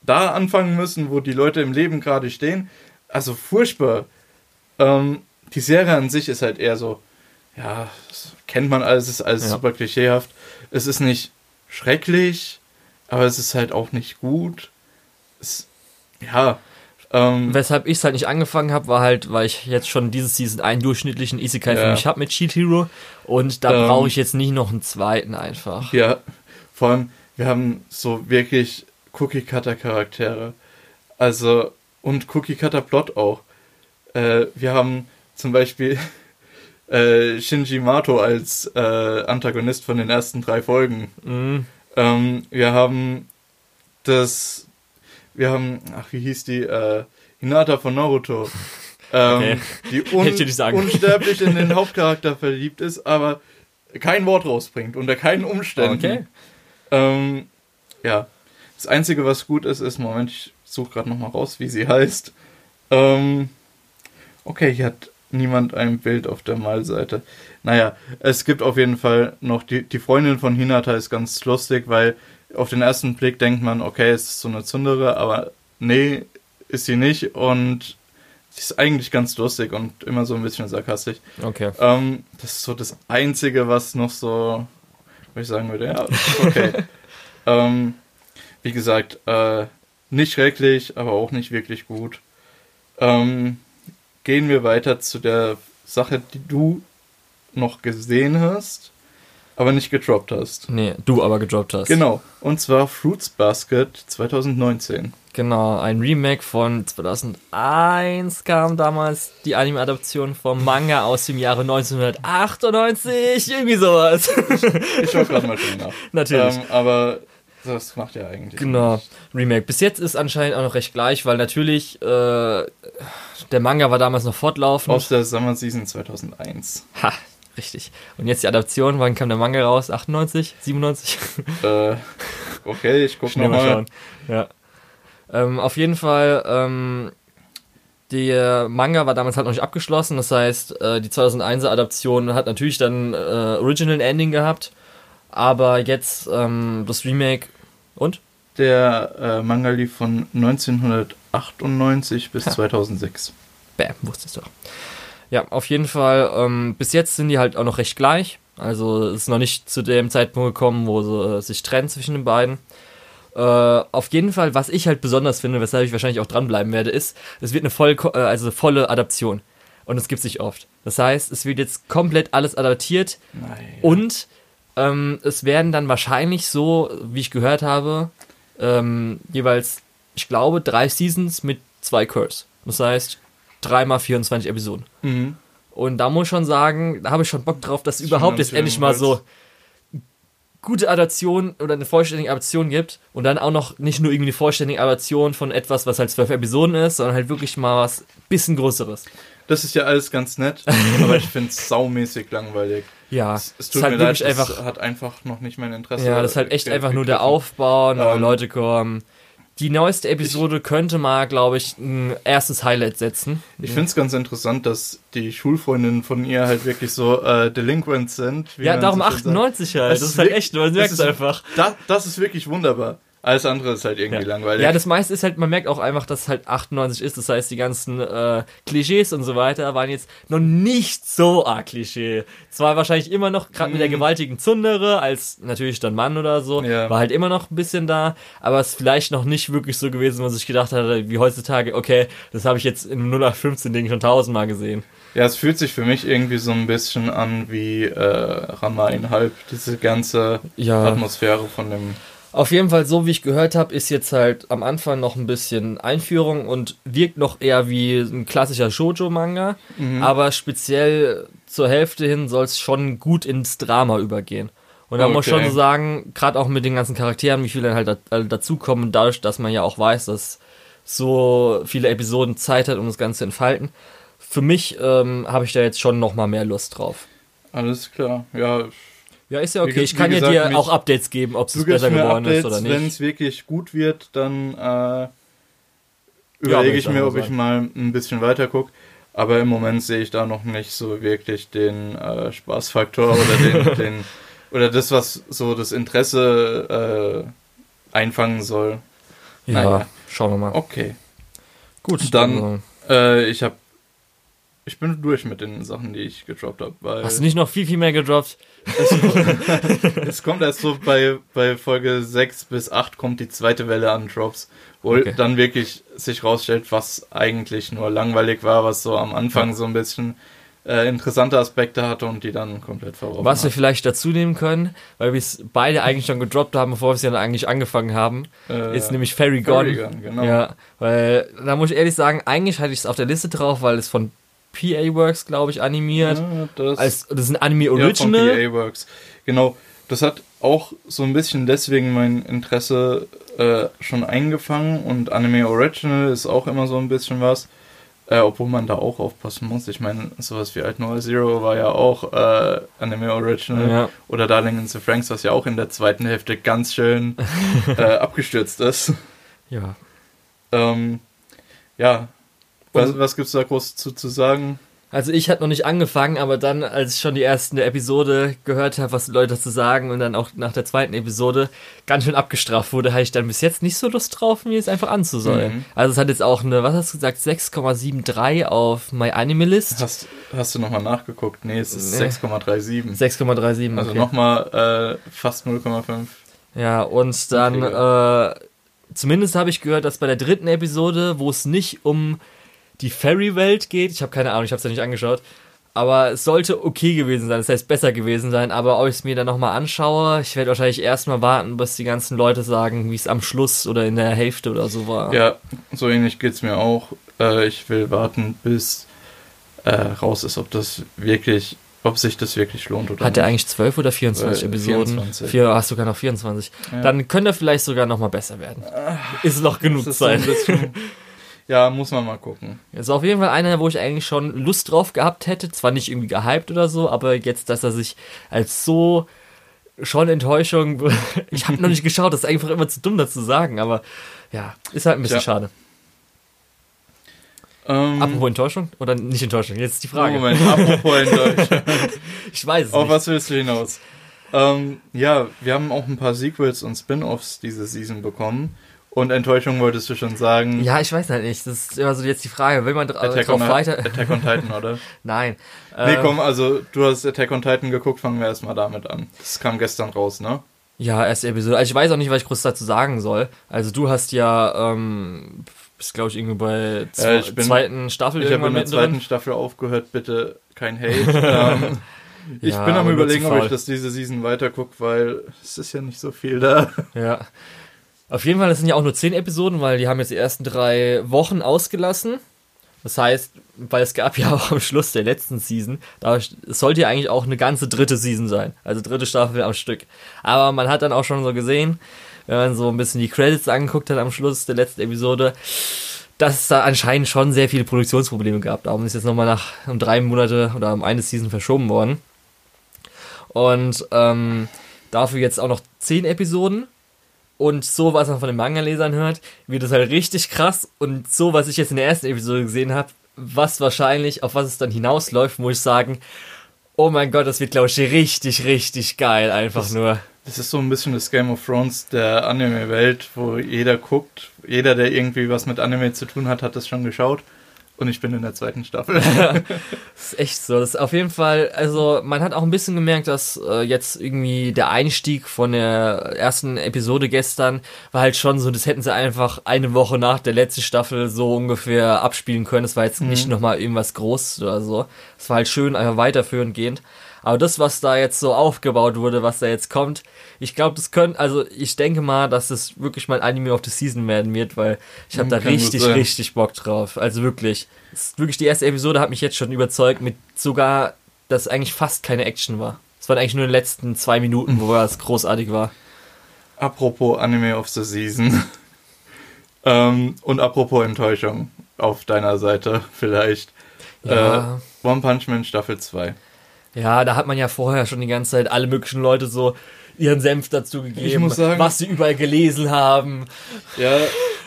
da anfangen müssen, wo die Leute im Leben gerade stehen? Also furchtbar. Ähm, die Serie an sich ist halt eher so, ja, das kennt man alles, ist alles Ja. super klischeehaft. Es ist nicht schrecklich, aber es ist halt auch nicht gut. Es, ja, ähm, Weshalb ich es halt nicht angefangen habe, war halt, weil ich jetzt schon diese Season einen durchschnittlichen Isekai für Ja. mich habe mit Cheat Hero und da Ähm. brauche ich jetzt nicht noch einen zweiten einfach. Ja, vor allem, wir haben so wirklich Cookie-Cutter-Charaktere. Also, und Cookie-Cutter-Plot auch. Äh, wir haben zum Beispiel äh, Shinji Mato als äh, Antagonist von den ersten drei Folgen. Mhm. Ähm, wir haben das, wir haben, ach, wie hieß die, äh, Hinata von Naruto. Ähm, Okay. Die un unsterblich in den Hauptcharakter verliebt ist, aber kein Wort rausbringt, unter keinen Umständen. Okay. Ähm, ja. Das Einzige, was gut ist, ist, Moment, ich suche gerade nochmal raus, wie sie heißt. Ähm, okay, hier hat niemand ein Bild auf der Malseite. Naja, es gibt auf jeden Fall noch die, die Freundin von Hinata ist ganz lustig, weil auf den ersten Blick denkt man, okay, es ist so eine Zundere, aber nee, ist sie nicht und sie ist eigentlich ganz lustig und immer so ein bisschen sarkastisch. Okay. Ähm, das ist so das Einzige, was noch so, wo ich sagen würde, ja, okay. ähm, wie gesagt, äh, nicht schrecklich, aber auch nicht wirklich gut. Ähm, gehen wir weiter zu der Sache, die du noch gesehen hast, aber nicht gedroppt hast. Nee, du aber gedroppt hast. Genau, und zwar Fruits Basket 2019. Genau, ein Remake von 2001 kam damals die Anime-Adaption vom Manga aus dem Jahre 1998, irgendwie sowas. Ich schaue gerade mal schon nach. Natürlich. Ähm, aber das macht ja eigentlich. Genau, nichts. Remake. Bis jetzt ist anscheinend auch noch recht gleich, weil natürlich äh, der Manga war damals noch fortlaufend. Aus der Summer Season 2001. Ha, richtig. Und jetzt die Adaption, wann kam der Manga raus? 98? 97? Äh, okay, ich guck mal nochmal. schauen. Ja. Ähm, auf jeden Fall, ähm, der Manga war damals halt noch nicht abgeschlossen. Das heißt, äh, die 2001er Adaption hat natürlich dann äh, Original Ending gehabt. Aber jetzt ähm, das Remake und? Der äh, Manga lief von 1998 bis 2006. Bäm, wusste es doch. Ja, auf jeden Fall. Ähm, bis jetzt sind die halt auch noch recht gleich. Also es ist noch nicht zu dem Zeitpunkt gekommen, wo sie äh, sich trennen zwischen den beiden. Äh, auf jeden Fall, was ich halt besonders finde, weshalb ich wahrscheinlich auch dranbleiben werde, ist, es wird eine voll, äh, also volle Adaption. Und es gibt sich oft. Das heißt, es wird jetzt komplett alles adaptiert Nein. und ähm, es werden dann wahrscheinlich so, wie ich gehört habe, ähm, jeweils, ich glaube, drei Seasons mit zwei Curse. Das heißt, dreimal 24 Episoden. Mhm. Und da muss ich schon sagen, da habe ich schon Bock drauf, dass es ist überhaupt jetzt endlich mal so gute Adaption oder eine vollständige Adaption gibt und dann auch noch nicht nur irgendwie eine vollständige Adaption von etwas, was halt zwölf Episoden ist, sondern halt wirklich mal was bisschen Größeres. Das ist ja alles ganz nett, aber ich finde es saumäßig langweilig. Ja, Es, es ist tut halt mir leid, einfach hat einfach noch nicht mein Interesse. Ja, das ist halt echt einfach nur der. Aufbau, neue Ähm, Leute kommen. Die neueste Episode könnte mal, glaube ich, ein erstes Highlight setzen. Ich finde es ganz interessant, dass die Schulfreundinnen von ihr halt wirklich so äh, delinquent sind. wie Ja, darum so schön sagt. 98 halt. Es Das ist ist halt echt, man merkt es ist- einfach. Das, das ist wirklich wunderbar. Alles andere ist halt irgendwie langweilig. Ja, das meiste ist halt, man merkt auch einfach, dass es halt 98 ist. Das heißt, die ganzen äh, Klischees und so weiter waren jetzt noch nicht so arg Klischee. Zwar wahrscheinlich immer noch, gerade mit der gewaltigen Zundere, als natürlich dann Mann oder so, Ja. war halt immer noch ein bisschen da, aber es ist vielleicht noch nicht wirklich so gewesen, was ich gedacht hatte, wie heutzutage, okay, das habe ich jetzt im 0815-Ding schon tausendmal gesehen. Ja, es fühlt sich für mich irgendwie so ein bisschen an wie äh, Ranma einhalb, diese ganze Ja. Atmosphäre von dem Auf jeden Fall, so wie ich gehört habe, ist jetzt halt am Anfang noch ein bisschen Einführung und wirkt noch eher wie ein klassischer Shoujo-Manga, Mhm. aber speziell zur Hälfte hin soll es schon gut ins Drama übergehen. Und da muss ich Okay. schon so sagen, gerade auch mit den ganzen Charakteren, wie viele dann halt da, alle dazukommen, dadurch, dass man ja auch weiß, dass so viele Episoden Zeit hat, um das Ganze zu entfalten. Für mich ähm, habe ich da jetzt schon noch mal mehr Lust drauf. Alles klar. Ja, Ja, ist ja okay. Wie ich kann ja dir auch Updates geben, ob es besser geworden ist Updates, oder wenn nicht. es wirklich gut wird, dann äh, Ja, überlege würde ich ich mir, ob ich sagen. mal ein bisschen weiter gucke. Aber im Moment sehe ich da noch nicht so wirklich den äh, Spaßfaktor oder den, den oder das, was so das Interesse äh, einfangen soll. Ja, Naja. schauen wir mal. Okay. Gut, Dann- Äh, ich habe ich bin durch mit den Sachen, die ich gedroppt habe, hast du nicht noch viel, viel mehr gedroppt? es kommt erst so bei, bei Folge 6 bis 8 kommt die zweite Welle an Drops, wo Okay. dann wirklich sich rausstellt, was eigentlich nur langweilig war, was so am Anfang so ein bisschen äh, interessante Aspekte hatte und die dann komplett verworfen Was wir hat. vielleicht dazu nehmen können, weil wir es beide eigentlich schon gedroppt haben, bevor wir es ja eigentlich angefangen haben, Äh, ist nämlich Fairy. Fairy Gun, genau. Ja, weil da muss ich ehrlich sagen, eigentlich hatte ich es auf der Liste drauf, weil es von PA Works, glaube ich, animiert. Ja, das, Als, das ist ein Anime ja, von Original. PA Works. Genau. Das hat auch so ein bisschen deswegen mein Interesse äh, schon eingefangen und Anime Original ist auch immer so ein bisschen was. Äh, obwohl man da auch aufpassen muss. Ich meine, sowas wie Alt Noir Zero war ja auch äh, Anime Original. Ja. Oder Darling in the Franks, was ja auch in der zweiten Hälfte ganz schön äh, abgestürzt ist. ja. Ähm, ja. Was, was gibt's da groß zu, zu sagen? Also ich hatte noch nicht angefangen, aber dann, als ich schon die ersten Episode gehört habe, was die Leute dazu sagen und dann auch nach der zweiten Episode ganz schön abgestraft wurde, hatte ich dann bis jetzt nicht so Lust drauf, mir es einfach anzusollen. Mhm. Also es hat jetzt auch eine, was hast du gesagt, 6,73 auf My Animalist. Hast, hast du nochmal nachgeguckt? Nee, es ist Nee. 6,37. 6,37, Also okay. nochmal äh, fast 0,5. Ja, und dann, äh, zumindest habe ich gehört, dass bei der dritten Episode, wo es nicht um die Fairy-Welt geht, ich habe keine Ahnung, ich habe es ja nicht angeschaut, aber es sollte okay gewesen sein, das heißt besser gewesen sein, aber ob ich es mir dann nochmal anschaue, ich werde wahrscheinlich erstmal warten, bis die ganzen Leute sagen, wie es am Schluss oder in der Hälfte oder so war. Ja, so ähnlich geht's mir auch. Äh, ich will warten, bis äh, raus ist, ob das wirklich, ob sich das wirklich lohnt oder Hat er nicht. eigentlich 12 oder 24 Äh, Episoden? 24. Vier, hast sogar noch 24. Ja. Dann könnte er vielleicht sogar nochmal besser werden. Ist noch genug so Zeit. bisschen, ja, muss man mal gucken. Ist auf jeden Fall einer, wo ich eigentlich schon Lust drauf gehabt hätte. Zwar nicht irgendwie gehypt oder so, aber jetzt, dass er sich als so schon Enttäuschung. ich habe noch nicht geschaut, das ist einfach immer zu dumm, das zu sagen, aber ja, ist halt ein bisschen Tja. schade. Ähm, Apropos Enttäuschung oder nicht Enttäuschung? Jetzt ist die Frage. Moment, apropos Enttäuscht. Ich weiß es Auf nicht. was willst du hinaus? Ähm, ja, wir haben auch ein paar Sequels und Spin-Offs diese Season bekommen. Und Enttäuschung wolltest du schon sagen. Ja, ich weiß halt nicht. Das ist immer so jetzt die Frage. Will man Attack drauf on, weiter? Attack on Titan, oder? Nein. Nee, Ähm, komm, also du hast Attack on Titan geguckt, fangen wir erstmal damit an. Das kam gestern raus, ne? Ja, erste Episode. Also ich weiß auch nicht, was ich groß dazu sagen soll. Also du hast ja, ähm, bist glaube ich irgendwie bei zwe Äh, bin- zweiten Staffel Ich habe in der zweiten Staffel aufgehört, bitte kein Hate. ähm, ich Ja, bin am überlegen, ob ich das diese Season weitergucke, weil es ist ja nicht so viel da. Ja. Auf jeden Fall, das sind ja auch nur zehn Episoden, weil die haben jetzt die ersten drei Wochen ausgelassen. Das heißt, weil es gab ja auch am Schluss der letzten Season, da sollte ja eigentlich auch eine ganze dritte Season sein. Also dritte Staffel am Stück. Aber man hat dann auch schon so gesehen, wenn man so ein bisschen die Credits angeguckt hat am Schluss der letzten Episode, dass es da anscheinend schon sehr viele Produktionsprobleme gab. Darum ist jetzt nochmal nach um drei Monate oder um eine Season verschoben worden. Und ähm, dafür jetzt auch noch zehn Episoden. Und so, was man von den Manga-Lesern hört, wird es halt richtig krass. Und so, was ich jetzt in der ersten Episode gesehen habe, was wahrscheinlich, auf was es dann hinausläuft, muss ich sagen, oh mein Gott, das wird, glaube ich, richtig, richtig geil. Einfach Das- nur. Das ist so ein bisschen das Game of Thrones der Anime-Welt, wo jeder guckt. Jeder, der irgendwie was mit Anime zu tun hat, hat das schon geschaut. Und ich bin in der zweiten Staffel. Das ist echt so. Das ist auf jeden Fall, also man hat auch ein bisschen gemerkt, dass äh, jetzt irgendwie der Einstieg von der ersten Episode gestern war halt schon so, das hätten sie einfach eine Woche nach der letzten Staffel so ungefähr abspielen können. Das war jetzt nicht nochmal irgendwas Großes oder so. Es war halt schön, einfach weiterführend gehend. Aber das, was da jetzt so aufgebaut wurde, was da jetzt kommt, ich glaube, das könnte, also ich denke mal, dass das wirklich mal Anime of the Season werden wird, weil ich habe Mhm, da kann richtig, richtig Bock drauf. Also wirklich, wirklich die erste Episode hat mich jetzt schon überzeugt, mit sogar, dass eigentlich fast keine Action war. Es waren eigentlich nur die letzten zwei Minuten, wo es großartig war. Apropos Anime of the Season. ähm, und apropos Enttäuschung auf deiner Seite vielleicht. Ja. Äh, One Punch Man Staffel 2. Ja, da hat man ja vorher schon die ganze Zeit alle möglichen Leute so ihren Senf dazu gegeben, Ich muss sagen- was sie überall gelesen haben. Ja,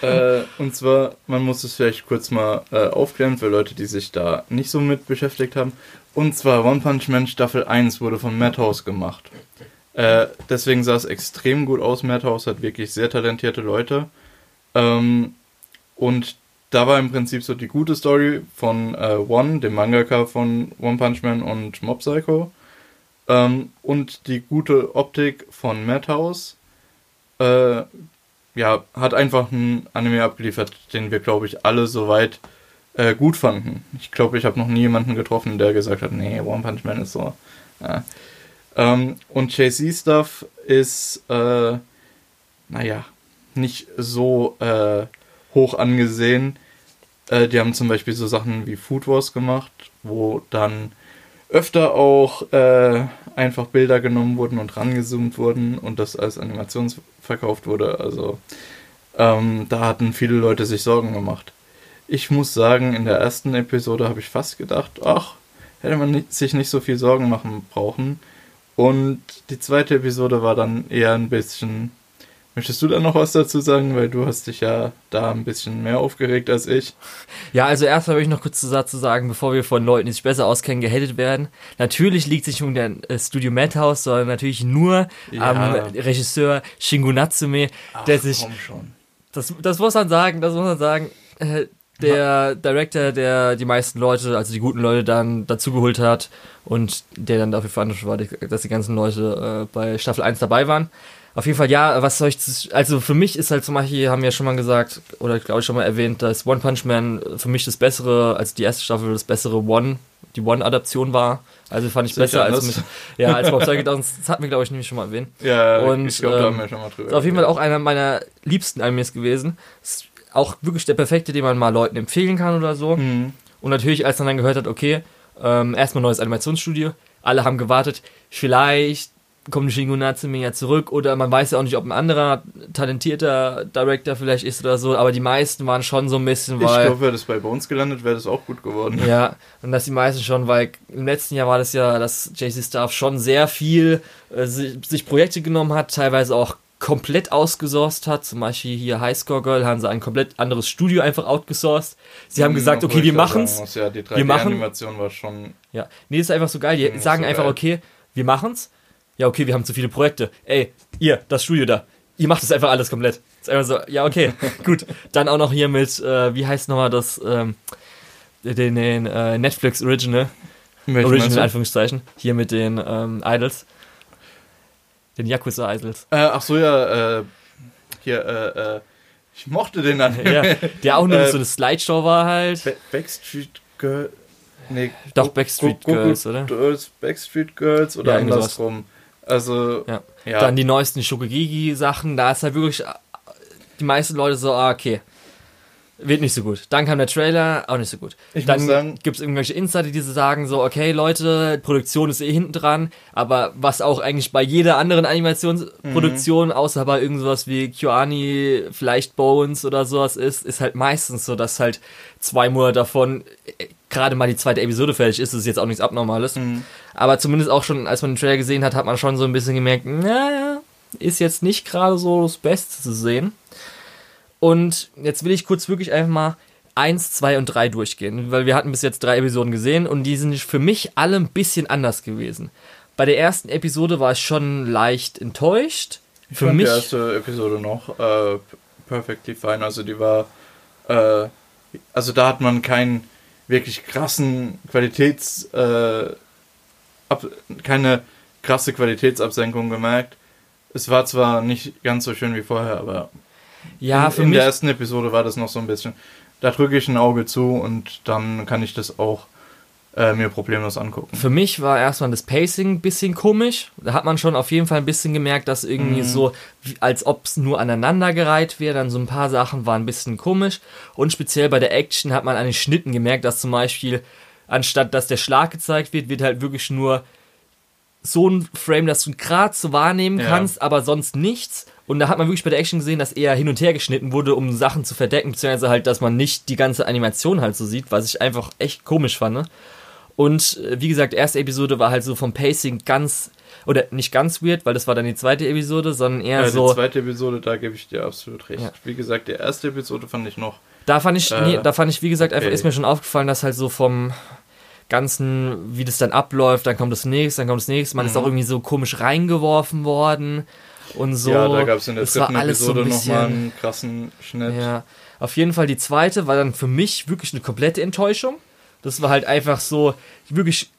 äh, und zwar, man muss es vielleicht kurz mal äh, aufklären für Leute, die sich da nicht so mit beschäftigt haben. Und zwar One Punch Man Staffel 1 wurde von Madhouse gemacht. Äh, deswegen sah es extrem gut aus. Madhouse hat wirklich sehr talentierte Leute. Ähm, und da war im Prinzip so die gute Story von äh, One, dem Mangaka von One Punch Man und Mob Psycho. Ähm, und die gute Optik von Madhouse. Äh, ja, hat einfach einen Anime abgeliefert, den wir, glaube ich, alle soweit äh, gut fanden. Ich glaube, ich habe noch nie jemanden getroffen, der gesagt hat, nee, One Punch Man ist so. Ja. Ähm, und JC-Stuff ist, äh, naja, nicht so äh, hoch angesehen. Äh, die haben zum Beispiel so Sachen wie Food Wars gemacht, wo dann öfter auch äh, einfach Bilder genommen wurden und rangezoomt wurden und das als Animation verkauft wurde. Also ähm, da hatten viele Leute sich Sorgen gemacht. Ich muss sagen, in der ersten Episode habe ich fast gedacht, ach, hätte man nicht, sich nicht so viel Sorgen machen brauchen. Und die zweite Episode war dann eher ein bisschen. Möchtest du da noch was dazu sagen? Weil du hast dich ja da ein bisschen mehr aufgeregt als ich. Ja, also erst habe ich noch kurz dazu sagen, bevor wir von Leuten, die sich besser auskennen, gehatet werden. Natürlich liegt sich um der äh, Studio Madhouse, sondern natürlich nur Ja. am Regisseur Shingo Natsume, der sich Komm schon. Das, das muss man sagen, das muss man sagen. Äh, der Director, der die meisten Leute, also die guten Leute dann dazugeholt hat und der dann dafür verantwortlich war, dass die ganzen Leute äh, bei Staffel 1 dabei waren. Auf jeden Fall, ja, was soll ich, also für mich ist halt zum Beispiel, haben wir schon mal gesagt, oder glaube ich schon mal erwähnt, dass One Punch Man für mich das bessere, also die erste Staffel das bessere One, die One-Adaption war. Also fand ich Sicher, besser als mit, ja, als Bob Downs, das hatten wir glaube ich nämlich schon mal erwähnt. Ja, Und, ich glaube, da ähm, haben wir schon mal drüber Ist auf jeden Fall auch einer meiner liebsten Animes gewesen. Ist auch wirklich der perfekte, den man mal Leuten empfehlen kann oder so. Mhm. Und natürlich, als man dann gehört hat, okay, ähm, erstmal neues Animationsstudio, alle haben gewartet, vielleicht kommt Shingo Natsume ja zurück oder man weiß ja auch nicht, ob ein anderer talentierter Director vielleicht ist oder so, aber die meisten waren schon so ein bisschen, Ich weil... glaube, wäre das bei Bones gelandet, wäre das auch gut geworden. Ja, und dass die meisten schon, weil im letzten Jahr war das ja, dass JC Staff schon sehr viel äh, sich, sich Projekte genommen hat, teilweise auch komplett ausgesourced hat. Zum Beispiel hier Highscore Girl haben sie ein komplett anderes Studio einfach outgesourced. Sie haben gesagt, okay, wir ich machen's. muss, Ja, die Wir machen- 3D-Animation war schon. Ja, nee, ist einfach so geil. Die sagen so einfach, geil. okay, wir machen's. Ja, okay, wir haben zu viele Projekte. Ey, ihr, das Studio da. Ihr macht das einfach alles komplett. Ist einfach so, ja, okay, gut. Dann auch noch hier mit, äh, wie heißt nochmal das, ähm, den, den äh, Netflix Original. Welchen Original in? Anführungszeichen. Hier mit den ähm, Idols. Den Yakuza Idols. Äh, ach so, ja, äh, hier, äh, äh, ich mochte den Anime. ja, der auch nur so eine Slideshow war halt. Ba- Backstreet Girl. Nee, Doch, Backstreet Girls, oder? Girls, Backstreet Girls oder Ja, irgendwie sowas. Also, Ja. ja. Dann die neuesten Shokugigi-Sachen. Da ist halt wirklich äh, die meisten Leute so, ah, okay. Wird nicht so gut. Dann kam der Trailer, auch nicht so gut. Ich Dann muss sagen- gibt es irgendwelche Insider, die sagen so, okay Leute, Produktion ist eh hinten dran, aber was auch eigentlich bei jeder anderen Animationsproduktion, außer bei irgendwas wie Kyoani, vielleicht Bones oder sowas ist, ist halt meistens so, dass halt zwei Monate davon äh, gerade mal die zweite Episode fertig ist, das ist jetzt auch nichts Abnormales. Mhm. Aber zumindest auch schon, als man den Trailer gesehen hat, hat man schon so ein bisschen gemerkt, naja, ist jetzt nicht gerade so das Beste zu sehen. Und jetzt will ich kurz wirklich einfach mal eins, zwei und drei durchgehen, weil wir hatten bis jetzt drei Episoden gesehen und die sind für mich alle ein bisschen anders gewesen. Bei der ersten Episode war ich schon leicht enttäuscht. Ich für fand mich die erste Episode noch äh, perfectly fine. Also die war, äh, also da hat man keinen wirklich krassen Qualitäts, äh, ab, keine krasse Qualitätsabsenkung gemerkt. Es war zwar nicht ganz so schön wie vorher, aber ja, in, für in mich der ersten Episode war das noch so ein bisschen. Da drücke ich ein Auge zu und dann kann ich das auch äh, mir problemlos angucken. Für mich war erstmal das Pacing ein bisschen komisch. Da hat man schon auf jeden Fall ein bisschen gemerkt, dass irgendwie Mhm. so, als ob es nur aneinandergereiht wäre. Dann so ein paar Sachen waren ein bisschen komisch. Und speziell bei der Action hat man an den Schnitten gemerkt, dass zum Beispiel, anstatt dass der Schlag gezeigt wird, wird halt wirklich nur so ein Frame, dass du gerade so wahrnehmen Ja. kannst, aber sonst nichts. Und da hat man wirklich bei der Action gesehen, dass eher hin und her geschnitten wurde, um Sachen zu verdecken, beziehungsweise halt, dass man nicht die ganze Animation halt so sieht, was ich einfach echt komisch fand. ne? Und äh, wie gesagt, erste Episode war halt so vom Pacing ganz, oder nicht ganz weird, weil das war dann die zweite Episode, sondern eher Ja, so, die zweite Episode, da gebe ich dir absolut recht. Ja. Wie gesagt, die erste Episode fand ich noch. da fand ich, Äh, nee, da fand ich, wie gesagt, einfach okay. ist mir schon aufgefallen, dass halt so vom Ganzen, wie das dann abläuft, dann kommt das nächste, dann kommt das nächste, man ist Mhm. auch irgendwie so komisch reingeworfen worden und so. ja, da gab es in der war dritten alles so Episode ein nochmal einen krassen Schnitt. Ja, auf jeden Fall die zweite war dann für mich wirklich eine komplette Enttäuschung. Das war halt einfach so, wirklich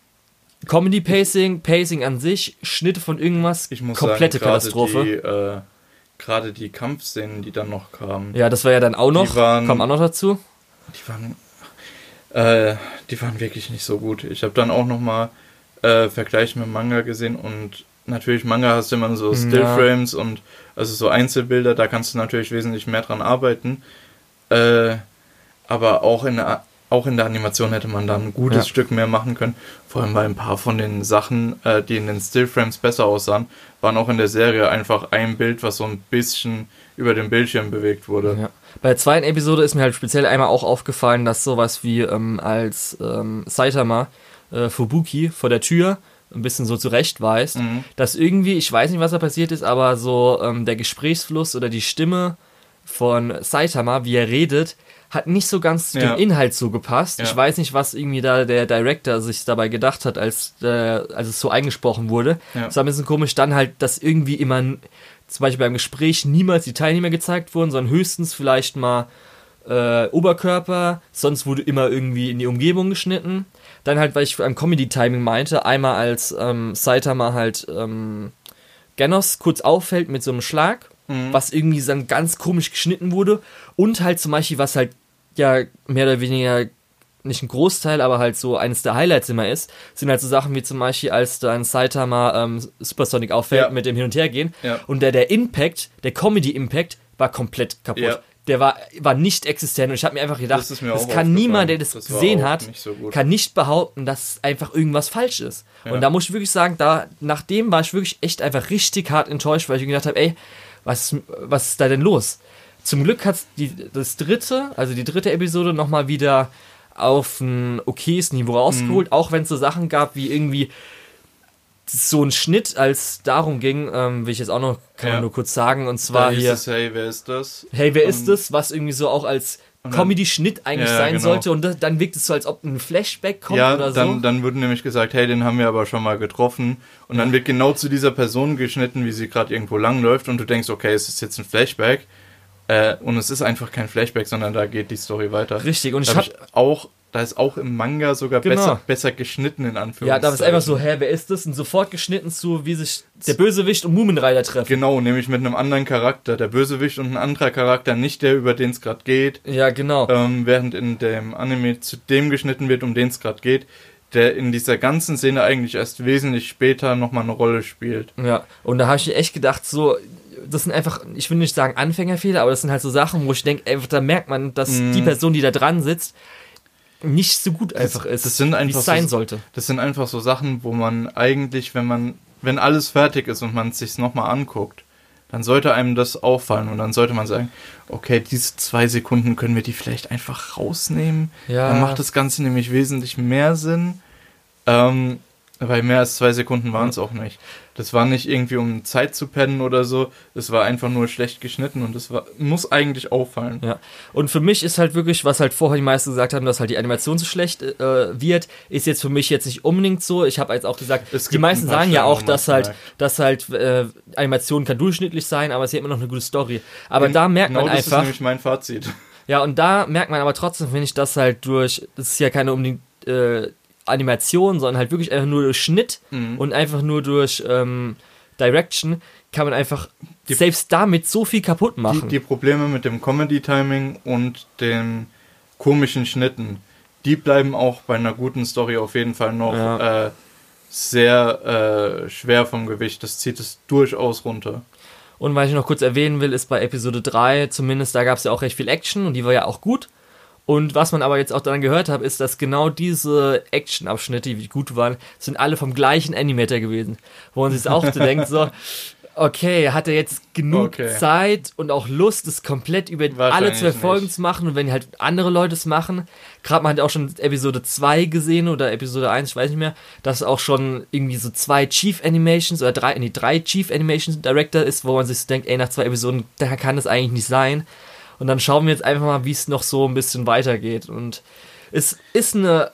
Comedy-Pacing, Pacing an sich, Schnitte von irgendwas, Ich muss komplette sagen, Katastrophe. Die, äh, gerade die Kampfszenen, die dann noch kamen, Ja, das war ja dann auch noch, waren- kommt auch noch dazu. die waren, äh, die waren wirklich nicht so gut. Ich habe dann auch nochmal äh, Vergleich mit Manga gesehen und natürlich Manga hast du immer so Ja. Stillframes und also so Einzelbilder, da kannst du natürlich wesentlich mehr dran arbeiten. Äh, aber auch in der auch in der Animation hätte man da ein gutes Ja. Stück mehr machen können. Vor allem, weil ein paar von den Sachen, äh, die in den Stillframes besser aussahen, waren auch in der Serie einfach ein Bild, was so ein bisschen über den Bildschirm bewegt wurde. Ja. Bei der zweiten Episode ist mir halt speziell einmal auch aufgefallen, dass sowas wie ähm, als ähm, Saitama äh, Fubuki vor der Tür ein bisschen so zurechtweist, Mhm. dass irgendwie, ich weiß nicht, was da passiert ist, aber so ähm, der Gesprächsfluss oder die Stimme von Saitama, wie er redet, hat nicht so ganz zu Ja. dem Inhalt so gepasst. Ja. Ich weiß nicht, was irgendwie da der Director sich dabei gedacht hat, als, äh, als es so eingesprochen wurde. Ja. Das war ein bisschen komisch. Dann halt, dass irgendwie immer, zum Beispiel beim Gespräch, niemals die Teilnehmer gezeigt wurden, sondern höchstens vielleicht mal äh, Oberkörper, sonst wurde immer irgendwie in die Umgebung geschnitten. Dann halt, weil ich beim Comedy-Timing meinte, einmal als ähm, Saitama halt ähm, Genos kurz auffällt mit so einem Schlag, Mhm. was irgendwie dann ganz komisch geschnitten wurde. Und halt zum Beispiel, was halt ja mehr oder weniger nicht ein Großteil, aber halt so eines der Highlights immer ist, sind halt so Sachen wie zum Beispiel, als dann Saitama ähm, Supersonic auffällt Ja. mit dem Hin- und Hergehen. Ja. Und der, der Impact, der Comedy-Impact, war komplett kaputt. Ja. Der war, war nicht existent und ich habe mir einfach gedacht, Das das kann niemand, der das, Das gesehen hat, nicht so kann nicht behaupten, dass einfach irgendwas falsch ist. Ja. Und da muss ich wirklich sagen, da nach dem war ich wirklich echt einfach richtig hart enttäuscht, weil ich mir gedacht habe, ey, was, was ist da denn los? Zum Glück hat das dritte, also die dritte Episode nochmal wieder auf ein okayes Niveau rausgeholt, Mhm. auch wenn es so Sachen gab wie irgendwie so ein Schnitt, als darum ging, ähm, will ich jetzt auch noch, kann Ja. man nur kurz sagen, und zwar hier, es, hey, wer ist das? hey, wer ist und- das? Was irgendwie so auch als Comedy-Schnitt eigentlich Ja, sein genau. sollte und das, dann wirkt es so, als ob ein Flashback kommt ja, oder dann, so. dann wird nämlich gesagt, hey, den haben wir aber schon mal getroffen. Und dann wird genau zu dieser Person geschnitten, wie sie gerade irgendwo langläuft. Und du denkst, okay, es ist jetzt ein Flashback. Äh, und es ist einfach kein Flashback, sondern da geht die Story weiter. Richtig, und ich Da hab, hab ich auch, da ist auch im Manga sogar Genau. besser, besser geschnitten, in Anführungszeichen. ja, da ist einfach so, hä, wer ist das? Und sofort geschnitten zu, wie sich der Bösewicht und Mumenreiter treffen. Genau, nämlich mit einem anderen Charakter. Der Bösewicht und ein anderer Charakter, nicht der, über den es gerade geht. Ja, genau. ähm, während in dem Anime zu dem geschnitten wird, um den es gerade geht, der in dieser ganzen Szene eigentlich erst wesentlich später nochmal eine Rolle spielt. Ja, und da habe ich echt gedacht, so, das sind einfach, ich will nicht sagen Anfängerfehler, aber das sind halt so Sachen, wo ich denke, da merkt man, dass Mm. die Person, die da dran sitzt, nicht so gut einfach das ist, sind wie einfach es sein so- sollte. Das sind einfach so Sachen, wo man eigentlich, wenn man, wenn alles fertig ist und man es sich nochmal anguckt, dann sollte einem das auffallen und dann sollte man sagen, okay, diese zwei Sekunden können wir die vielleicht einfach rausnehmen. Ja. Dann macht das Ganze nämlich wesentlich mehr Sinn. Ähm, weil mehr als zwei Sekunden waren es auch nicht. Das war nicht irgendwie um Zeit zu pennen oder so. Es war einfach nur schlecht geschnitten und das war, muss eigentlich auffallen. Ja. Und für mich ist halt wirklich, was halt vorher die meisten gesagt haben, dass halt die Animation so schlecht äh, wird, ist jetzt für mich jetzt nicht unbedingt so. Ich habe jetzt auch gesagt, Es die meisten sagen ja auch, dass halt, dass halt äh, Animation kann durchschnittlich sein, aber sie hat immer noch eine gute Story. Aber da merkt genau man das ist einfach, nämlich mein Fazit. Ja, und da merkt man aber trotzdem, finde ich, dass halt durch, das ist ja keine unbedingt äh, Animation, sondern halt wirklich einfach nur durch Schnitt Mhm. und einfach nur durch ähm, Direction kann man einfach Die- selbst damit so viel kaputt Die, machen. die Probleme mit dem Comedy-Timing und den komischen Schnitten, die bleiben auch bei einer guten Story auf jeden Fall noch Ja. äh, sehr äh, schwer vom Gewicht. Das zieht es durchaus runter. Und was ich noch kurz erwähnen will, ist bei Episode 3, zumindest da gab es ja auch recht viel Action und die war ja auch gut. Und was man aber jetzt auch dann gehört hat, ist, dass genau diese Action-Abschnitte, die gut waren, sind alle vom gleichen Animator gewesen. Wo man sich auch so denkt, so, okay, hat er jetzt genug Okay. Zeit und auch Lust, es komplett über alle zwölf Folgen nicht. zu machen und wenn halt andere Leute es machen, gerade man hat auch schon Episode 2 gesehen oder Episode 1, ich weiß nicht mehr, dass auch schon irgendwie so zwei Chief Animations oder drei, nee, drei Chief Animation Director ist, wo man sich so denkt, ey, nach zwei Episoden, da kann das eigentlich nicht sein. Und dann schauen wir jetzt einfach mal, wie es noch so ein bisschen weitergeht. Und es ist eine,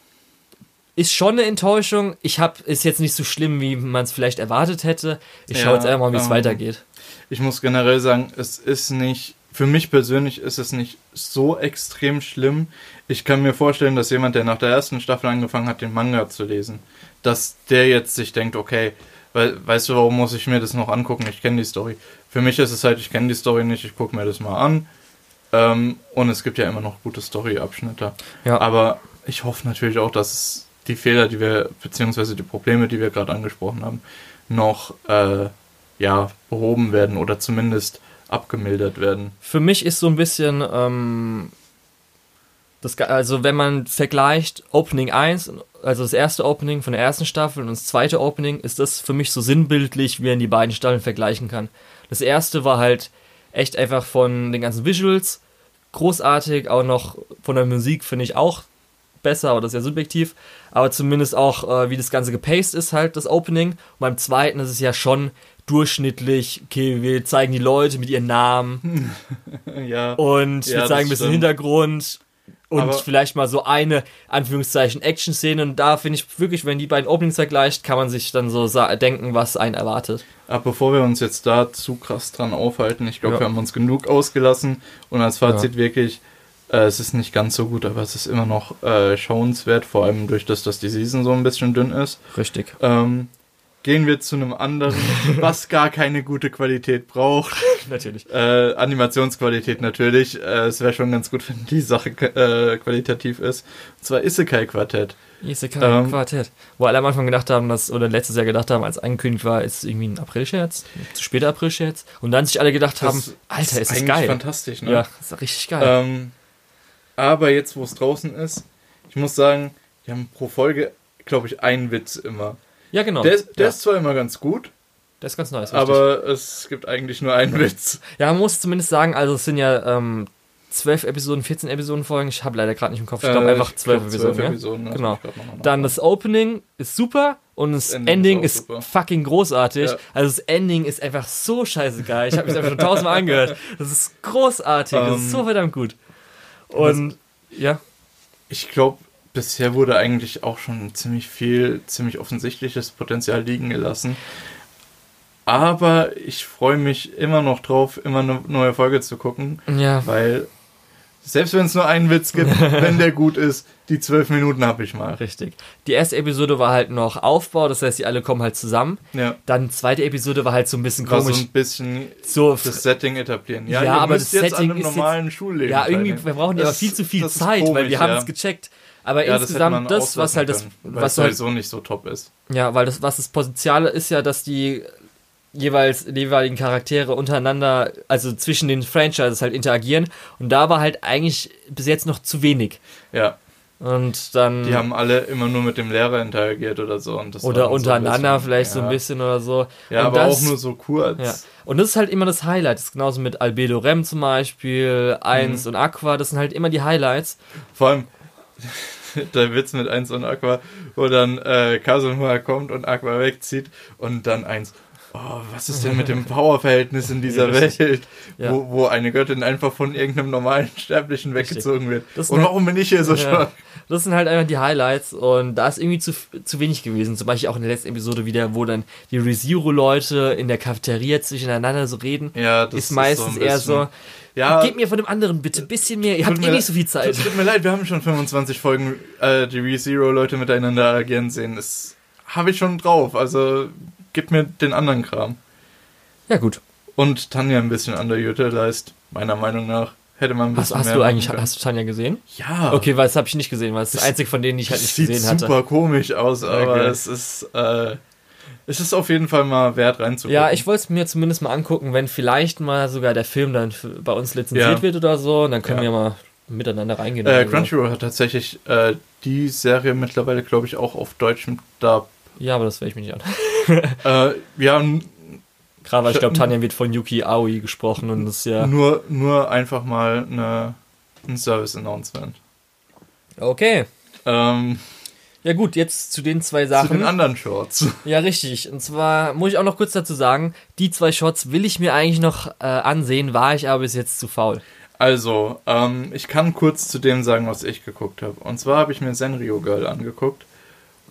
ist schon eine Enttäuschung. Ich habe, ist jetzt nicht so schlimm, wie man es vielleicht erwartet hätte. Ich schaue Ja, jetzt einfach mal, wie es ähm, weitergeht. Ich muss generell sagen, es ist nicht, für mich persönlich ist es nicht so extrem schlimm. Ich kann mir vorstellen, dass jemand, der nach der ersten Staffel angefangen hat, den Manga zu lesen, dass der jetzt sich denkt, okay, weil, weißt du, warum muss ich mir das noch angucken? Ich kenne die Story. Für mich ist es halt, ich kenne die Story nicht, ich gucke mir das mal an. Ähm, und es gibt ja immer noch gute Story-Abschnitte. Ja. Aber ich hoffe natürlich auch, dass die Fehler, die wir, beziehungsweise die Probleme, die wir gerade angesprochen haben, noch äh, ja, behoben werden oder zumindest abgemildert werden. Für mich ist so ein bisschen, ähm, das, also wenn man vergleicht Opening 1, also das erste Opening von der ersten Staffel und das zweite Opening, ist das für mich so sinnbildlich, wie man die beiden Staffeln vergleichen kann. Das erste war halt echt einfach von den ganzen Visuals großartig, auch noch von der Musik finde ich auch besser, aber das ist ja subjektiv, aber zumindest auch, äh, wie das Ganze gepaced ist, halt das Opening. Und beim zweiten ist es ja schon durchschnittlich, okay, wir zeigen die Leute mit ihren Namen, Ja, und Ja, wir zeigen ein bisschen stimmt. Hintergrund und Aber- vielleicht mal so eine, Anführungszeichen, Action-Szene. Und da finde ich wirklich, wenn die beiden Openings vergleicht, kann man sich dann so denken, was einen erwartet. aber bevor wir uns jetzt da zu krass dran aufhalten, ich glaube, Ja. wir haben uns genug ausgelassen und als Fazit wirklich, äh, es ist nicht ganz so gut, aber es ist immer noch äh, schauenswert, vor allem durch das, dass die Season so ein bisschen dünn ist. Richtig. Ähm, gehen wir zu einem anderen, was gar keine gute Qualität braucht. Natürlich. Äh, Animationsqualität natürlich. Äh, es wäre schon ganz gut, wenn die Sache äh, qualitativ ist. Und zwar Isekai Quartett. Isekai Ähm, Quartett. Wo alle am Anfang gedacht haben, dass, oder letztes Jahr gedacht haben, als angekündigt war, ist irgendwie ein April-Scherz, zu später April-Scherz. Und dann sich alle gedacht haben, Alter, ist das eigentlich geil. fantastisch, ne? Ja, ist richtig geil. Ähm, aber jetzt, wo es draußen ist, ich muss sagen, die haben pro Folge, glaube ich, einen Witz immer. Ja, genau. Der, ist- der ja, ist zwar immer ganz gut, der ist ganz nice. richtig. aber es gibt eigentlich nur einen Witz. Ja, man muss zumindest sagen, also es sind ja ähm, 12 Episoden, 14 Episoden Folgen. Ich habe leider gerade nicht im Kopf. Ich glaube Äh, einfach 12 glaub, Episoden. ja? Episoden, lass Genau. mich grad noch mal Dann das Opening ist super und das, Das Ending, Ending ist, ist fucking großartig. Ja. Also das Ending ist einfach so scheiße geil. Ich habe mich einfach schon tausendmal angehört. Das ist großartig. das ist Ähm, so verdammt gut. Und ja, Ich glaube, bisher wurde eigentlich auch schon ziemlich viel, ziemlich offensichtliches Potenzial liegen gelassen. Aber ich freue mich immer noch drauf, immer eine neue Folge zu gucken, ja, weil selbst wenn es nur einen Witz gibt, wenn der gut ist, die zwölf Minuten habe ich mal. richtig. Die erste Episode war halt noch Aufbau, das heißt, die alle kommen halt zusammen. Ja, Dann die zweite Episode war halt so ein bisschen war so komisch. ein bisschen So, das Setting etablieren. Ja, Ja, aber das jetzt Setting an einem ist jetzt- normalen Schulleben Ja, irgendwie, wir brauchen ja viel zu viel Zeit, weil komisch, wir haben ja. es gecheckt. Aber Ja, das insgesamt das, was auslassen halt das, können, was halt, sowieso nicht so top ist. ja, weil das, was das Potenzial ist ja, dass die jeweils die jeweiligen Charaktere untereinander, also zwischen den Franchises halt interagieren. Und da war halt eigentlich bis jetzt noch zu wenig. Ja, Und dann die haben alle immer nur mit dem Lehrer interagiert oder so. Und das oder so untereinander bisschen- vielleicht so ja. ein bisschen oder so. Ja, Und aber das, auch nur so kurz. Ja. Und das ist halt immer das Highlight. Das ist genauso mit Albedo Rem zum Beispiel, 1 Mhm. und Aqua, das sind halt immer die Highlights. Vor allem der Witz mit 1 und Aqua, wo dann äh, Kazuma kommt und Aqua wegzieht und dann 1. Oh, was ist denn mit dem Powerverhältnis in dieser Ja. Welt, Ja. wo, wo eine Göttin einfach von irgendeinem normalen Sterblichen weggezogen wird? Und warum bin ich hier so Ja. stark? Das sind halt einfach die Highlights und da ist irgendwie zu, zu wenig gewesen. Zum Beispiel auch in der letzten Episode wieder, wo dann die ReZero-Leute in der Cafeteria zwischeneinander so reden. Ja, das ist meistens so ein eher so, Ja, gebt mir von dem anderen bitte ein bisschen mehr, ihr habt eh nicht so viel Zeit. Tut, tut mir leid, wir haben schon 25 Folgen äh, die ReZero-Leute miteinander agieren sehen. Das habe ich schon drauf. Also gib mir den anderen Kram. Ja gut, Und Tanja ein bisschen underutilized, meiner Meinung nach. hätte man ein Hast, bisschen hast mehr du eigentlich, können. hast du Tanja gesehen? Ja. Okay, weil das habe ich nicht gesehen, weil es ist das einzige von denen, die ich halt nicht sieht gesehen hatte. super komisch aus, aber Okay. es ist, äh, es ist auf jeden Fall mal wert reinzugucken. Ja, ich wollte es mir zumindest mal angucken, wenn vielleicht mal sogar der Film dann bei uns lizenziert Ja. wird oder so, und dann können Ja. wir mal miteinander reingehen. Äh, so. Crunchyroll hat tatsächlich äh, die Serie mittlerweile, glaube ich, auch auf deutschem Dub. Ja, aber das werde ich mir nicht an. Äh, ja, weil ich glaube, Tanja wird von Yuki Aoi gesprochen und das ist ja. nur, nur einfach mal eine, ein Service-Announcement. Okay. Ähm, Ja gut, jetzt zu den zwei zu Sachen. den anderen Shorts. Ja, richtig. Und zwar muss ich auch noch kurz dazu sagen, die zwei Shots will ich mir eigentlich noch äh, ansehen, war ich aber bis jetzt zu faul. Also, ähm, ich kann kurz zu dem sagen, was ich geguckt habe. Und zwar habe ich mir Senrio Girl angeguckt.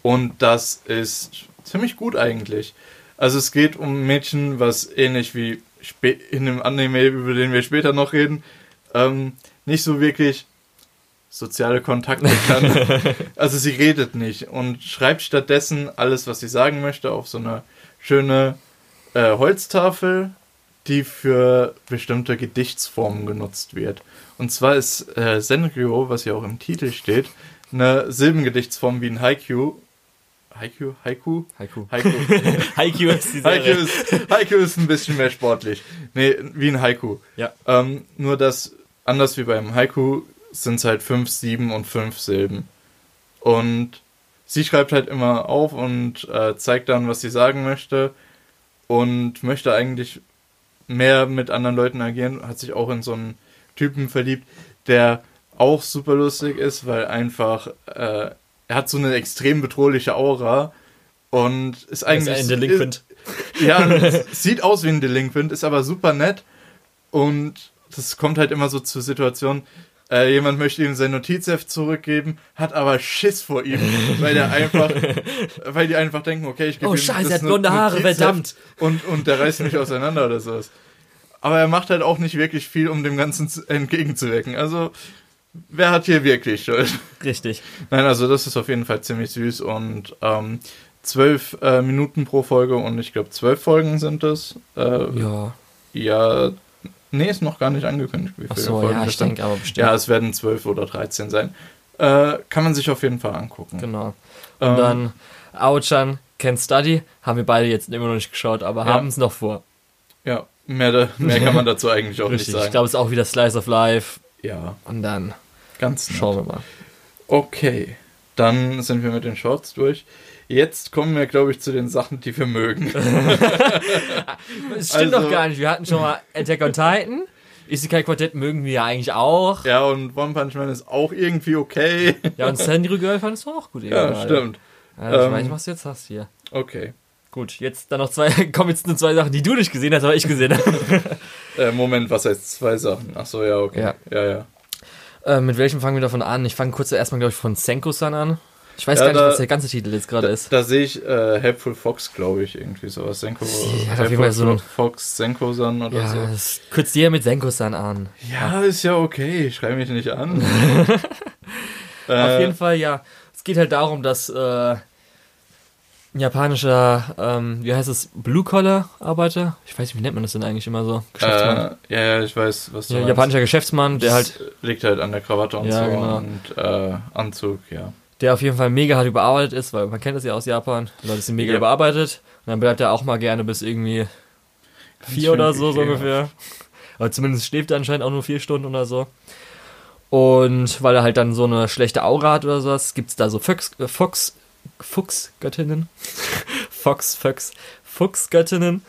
Und das ist ziemlich gut eigentlich. Also es geht um ein Mädchen, was ähnlich wie in dem Anime, über den wir später noch reden, ähm, nicht so wirklich soziale Kontakte kann. also sie redet nicht und schreibt stattdessen alles, was sie sagen möchte, auf so eine schöne äh, Holztafel, die für bestimmte Gedichtsformen genutzt wird. Und zwar ist äh, Senryo, was ja auch im Titel steht, eine Silbengedichtsform wie ein Haiku. Haiku? Haiku? Haiku. Haiku. Haiku ist die Haiku Serie. ist, Haiku ist ein bisschen mehr sportlich. Nee, wie ein Haiku. Ja. Ähm, nur dass, anders wie beim Haiku, sind es halt fünf, sieben und fünf Silben. Und sie schreibt halt immer auf und äh, zeigt dann, was sie sagen möchte. Und möchte eigentlich mehr mit anderen Leuten agieren. Hat sich auch in so einen Typen verliebt, der auch super lustig ist, weil einfach äh, er hat so eine extrem bedrohliche Aura und ist Ist eigentlich ein Delinquent. ja, es sieht aus wie ein Delinquent, ist aber super nett. Und das kommt halt immer so zur Situation, äh, jemand möchte ihm sein Notizheft zurückgeben, hat aber Schiss vor ihm, weil der einfach, weil die einfach denken, okay, ich gebe Oh ihm scheiße, das er hat blonde Haare, Notizheft verdammt. Und, und der reißt mich auseinander oder sowas. Aber er macht halt auch nicht wirklich viel, um dem Ganzen zu- entgegenzuwirken. Also, wer hat hier wirklich Schuld? Richtig. Nein, also das ist auf jeden Fall ziemlich süß und ähm, zwölf äh, Minuten pro Folge und ich glaube zwölf Folgen sind es. Äh, ja. Ja. nee, ist noch gar nicht angekündigt, wie Ach viele so, Folgen ja, ich denke aber bestimmt. Ja, es werden zwölf oder dreizehn sein. Äh, kann man sich auf jeden Fall angucken. Genau. Und Ähm, dann Aochan, Can Study, haben wir beide jetzt immer noch nicht geschaut, aber Ja. haben es noch vor. Ja, mehr, mehr kann man dazu eigentlich auch Richtig. nicht sagen. Ich glaube, es ist auch wieder Slice of Life. ja, Und dann ganz nett. schauen wir mal. Okay, dann sind wir mit den Shorts durch. Jetzt kommen wir, glaube ich, zu den Sachen, die wir mögen. Es stimmt Also- doch gar nicht. Wir hatten schon mal Attack on Titan. Isekai Quartett mögen wir ja eigentlich auch. ja, und One Punch Man ist auch irgendwie okay. Ja, und Sandy Girl fandest du auch gut. ja, gerade. stimmt. Ich Ähm, weiß, was du jetzt hast hier. Okay. Gut, jetzt dann noch zwei, kommen jetzt nur zwei Sachen, die du nicht gesehen hast, aber ich gesehen habe. Äh, Moment, was heißt zwei Sachen? Ach so, ja, okay. Ja. ja. ja. Äh, mit welchem fangen wir davon an? Ich fange kurz erstmal, glaube ich, von Senko-san an. Ich weiß Ja, gar nicht, da- was der ganze Titel jetzt gerade ist. da sehe ich äh, Helpful Fox, glaube ich, irgendwie sowas. Senko. Ja, Fall so Fox, Senko-san oder Ja, so. das kürzt dir mit Senko-san an. Ja, ist ja okay. Schrei mich nicht an. äh, Auf jeden Fall, ja. Es geht halt darum, dass äh, japanischer, ähm, wie heißt es, Blue-Collar-Arbeiter? Ich weiß nicht, wie nennt man das denn eigentlich immer so? Geschäftsmann. Äh, ja, ja, ich weiß, was du ja, japanischer Geschäftsmann, der halt, liegt halt an der Krawatte und Ja, so genau. und äh, Anzug, ja. der auf jeden Fall mega hart überarbeitet ist, weil man kennt das ja aus Japan. Die Leute sind mega Ja. überarbeitet. Und dann bleibt er auch mal gerne bis irgendwie vier schön oder so, so ungefähr. Aber zumindest schläft er anscheinend auch nur vier Stunden oder so. Und weil er halt dann so eine schlechte Aura hat oder sowas, gibt es da so Fox, äh, Fox, Fuchsgöttinnen. Fox, Fox, Fuchsgöttinnen.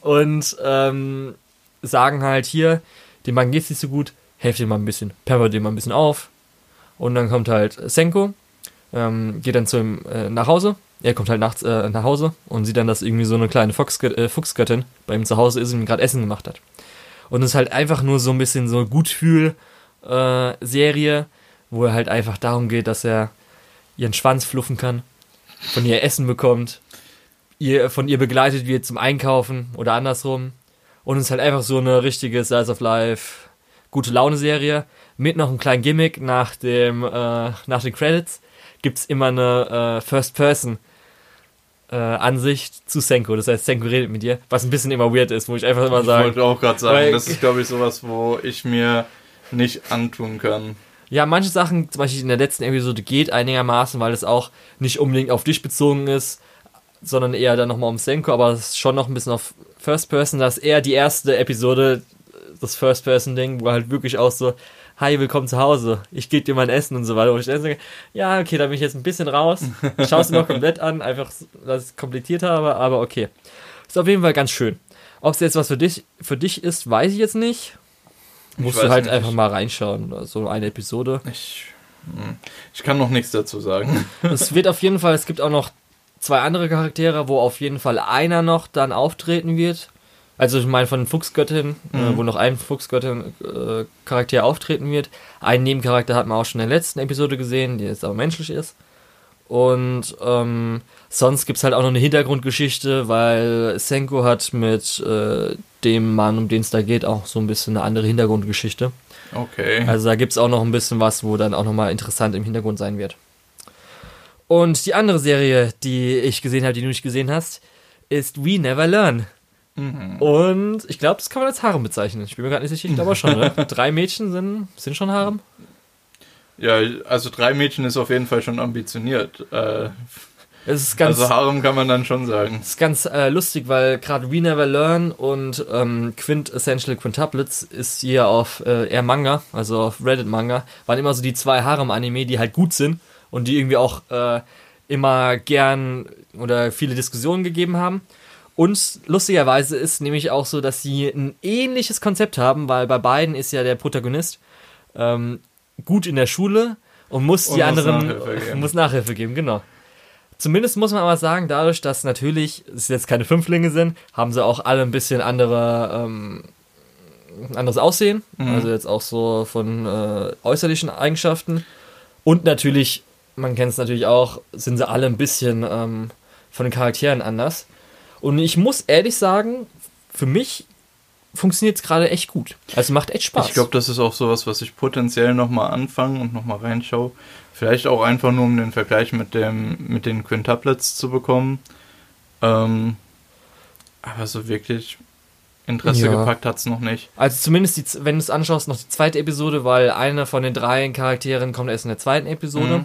Und ähm, sagen halt hier, dem Mann geht's nicht so gut, helft ihm mal ein bisschen, pepper dem mal ein bisschen auf. Und dann kommt halt Senko, ähm, geht dann zu ihm äh, nach Hause. Er kommt halt nachts äh, nach Hause und sieht dann, dass irgendwie so eine kleine Foxgö äh, Fuchsgöttin bei ihm zu Hause ist und ihm gerade Essen gemacht hat. Und es ist halt einfach nur so ein bisschen so Gutfühl-Serie, wo er halt einfach darum geht, dass er ihren Schwanz fluffen kann, von ihr Essen bekommt, ihr, von ihr begleitet wird zum Einkaufen oder andersrum. Und es ist halt einfach so eine richtige Slice of Life, gute Laune-Serie mit noch einem kleinen Gimmick nach dem äh, nach den Credits gibt's immer eine äh, First Person äh, Ansicht zu Senko. Das heißt, Senko redet mit dir, was ein bisschen immer weird ist, wo ich einfach immer Ich sage, wollte auch gerade sagen, das ist, glaube ich, sowas, wo ich mir nicht antun kann. Ja, manche Sachen, zum Beispiel in der letzten Episode, geht einigermaßen, weil es auch nicht unbedingt auf dich bezogen ist, sondern eher dann nochmal um Senko, aber es ist schon noch ein bisschen auf First Person. Das ist eher die erste Episode, das First Person Ding, wo halt wirklich auch so, hi, willkommen zu Hause, ich gebe dir mein Essen und so weiter. Und ich sage, ja, okay, da bin ich jetzt ein bisschen raus. Schau es noch komplett an, einfach, dass ich es komplettiert habe, aber okay. Ist auf jeden Fall ganz schön. Ob es jetzt was für dich, für dich ist, weiß ich jetzt nicht. Musst du halt nicht. einfach mal reinschauen. So eine Episode. Ich, hm, ich kann noch nichts dazu sagen. Es wird auf jeden Fall, es gibt auch noch zwei andere Charaktere, wo auf jeden Fall einer noch dann auftreten wird. Also ich meine von den Fuchsgöttinnen, äh, mhm. äh, wo noch ein Fuchsgöttin-Charakter äh, auftreten wird. Ein Nebencharakter hat man auch schon in der letzten Episode gesehen, der jetzt aber menschlich ist. Und ähm, sonst gibt es halt auch noch eine Hintergrundgeschichte, weil Senko hat mit äh, dem Mann, um den es da geht, auch so ein bisschen eine andere Hintergrundgeschichte. Okay. Also da gibt es auch noch ein bisschen was, wo dann auch nochmal interessant im Hintergrund sein wird. Und die andere Serie, die ich gesehen habe, die du nicht gesehen hast, ist We Never Learn. Mhm. Und ich glaube, das kann man als Harem bezeichnen. Ich bin mir gerade nicht sicher, ich glaube schon. Ne? Drei Mädchen sind, sind schon Harem. Ja, also drei Mädchen ist auf jeden Fall schon ambitioniert. Äh, ganz, also Harem kann man dann schon sagen. Es ist ganz äh, lustig, weil gerade We Never Learn und ähm, Quint Essential Quintuplets ist hier auf äh, eher Manga, also auf Reddit Manga, waren immer so die zwei Harem-Anime, die halt gut sind und die irgendwie auch äh, immer gern oder viele Diskussionen gegeben haben. Und lustigerweise ist nämlich auch so, dass sie ein ähnliches Konzept haben, weil bei beiden ist ja der Protagonist ähm, gut in der Schule und muss und die muss anderen Nachhilfe muss Nachhilfe geben, genau. Zumindest muss man aber sagen, dadurch, dass natürlich es jetzt keine Fünflinge sind, haben sie auch alle ein bisschen andere ähm, anderes Aussehen, mhm. also jetzt auch so von äh, äußerlichen Eigenschaften und natürlich, man kennt es natürlich auch, sind sie alle ein bisschen ähm, von den Charakteren anders. Und ich muss ehrlich sagen, für mich funktioniert es gerade echt gut. Also macht echt Spaß. Ich glaube, das ist auch sowas, was ich potenziell nochmal anfange und nochmal reinschaue. Vielleicht auch einfach nur, um den Vergleich mit, dem, mit den Quintuplets zu bekommen. Ähm, aber so wirklich Interesse ja. gepackt hat es noch nicht. Also zumindest, die, wenn du es anschaust, noch die zweite Episode, weil einer von den drei Charakteren kommt erst in der zweiten Episode. Mhm.